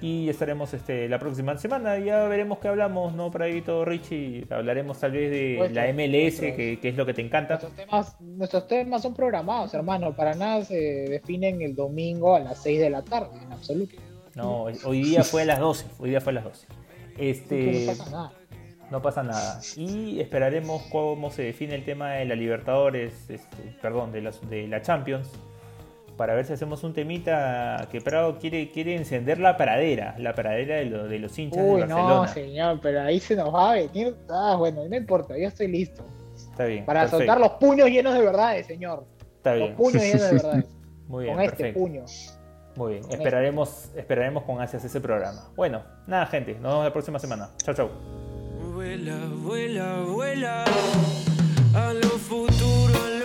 Y estaremos este, la próxima semana. Ya veremos qué hablamos, ¿no? Para ahí todo Richie. Hablaremos tal vez de la MLS, que, es lo que te encanta. Nuestros temas, nuestros temas son programados, hermano. Para nada se definen el domingo a las 6 de la tarde, en absoluto. No, hoy día fue a las 12. Hoy día fue a las 12. Este, no pasa nada no pasa nada. Y esperaremos cómo se define el tema de la Libertadores, este, perdón, de, de la Champions, para ver si hacemos un temita que Prado quiere, quiere encender la pradera, la pradera de, de los hinchas Uy, de Barcelona. no, señor, pero ahí se nos va a venir. Ah, bueno, no importa, yo estoy listo. Está bien. Para soltar los puños llenos de verdades, señor. Está bien. Los puños llenos de verdades. Muy bien. Con este puño. Muy bien, esperaremos, esperaremos con ansias ese programa. Bueno, nada, gente, nos vemos la próxima semana. Chao, chao. Vuela, vuela, vuela a lo futuro.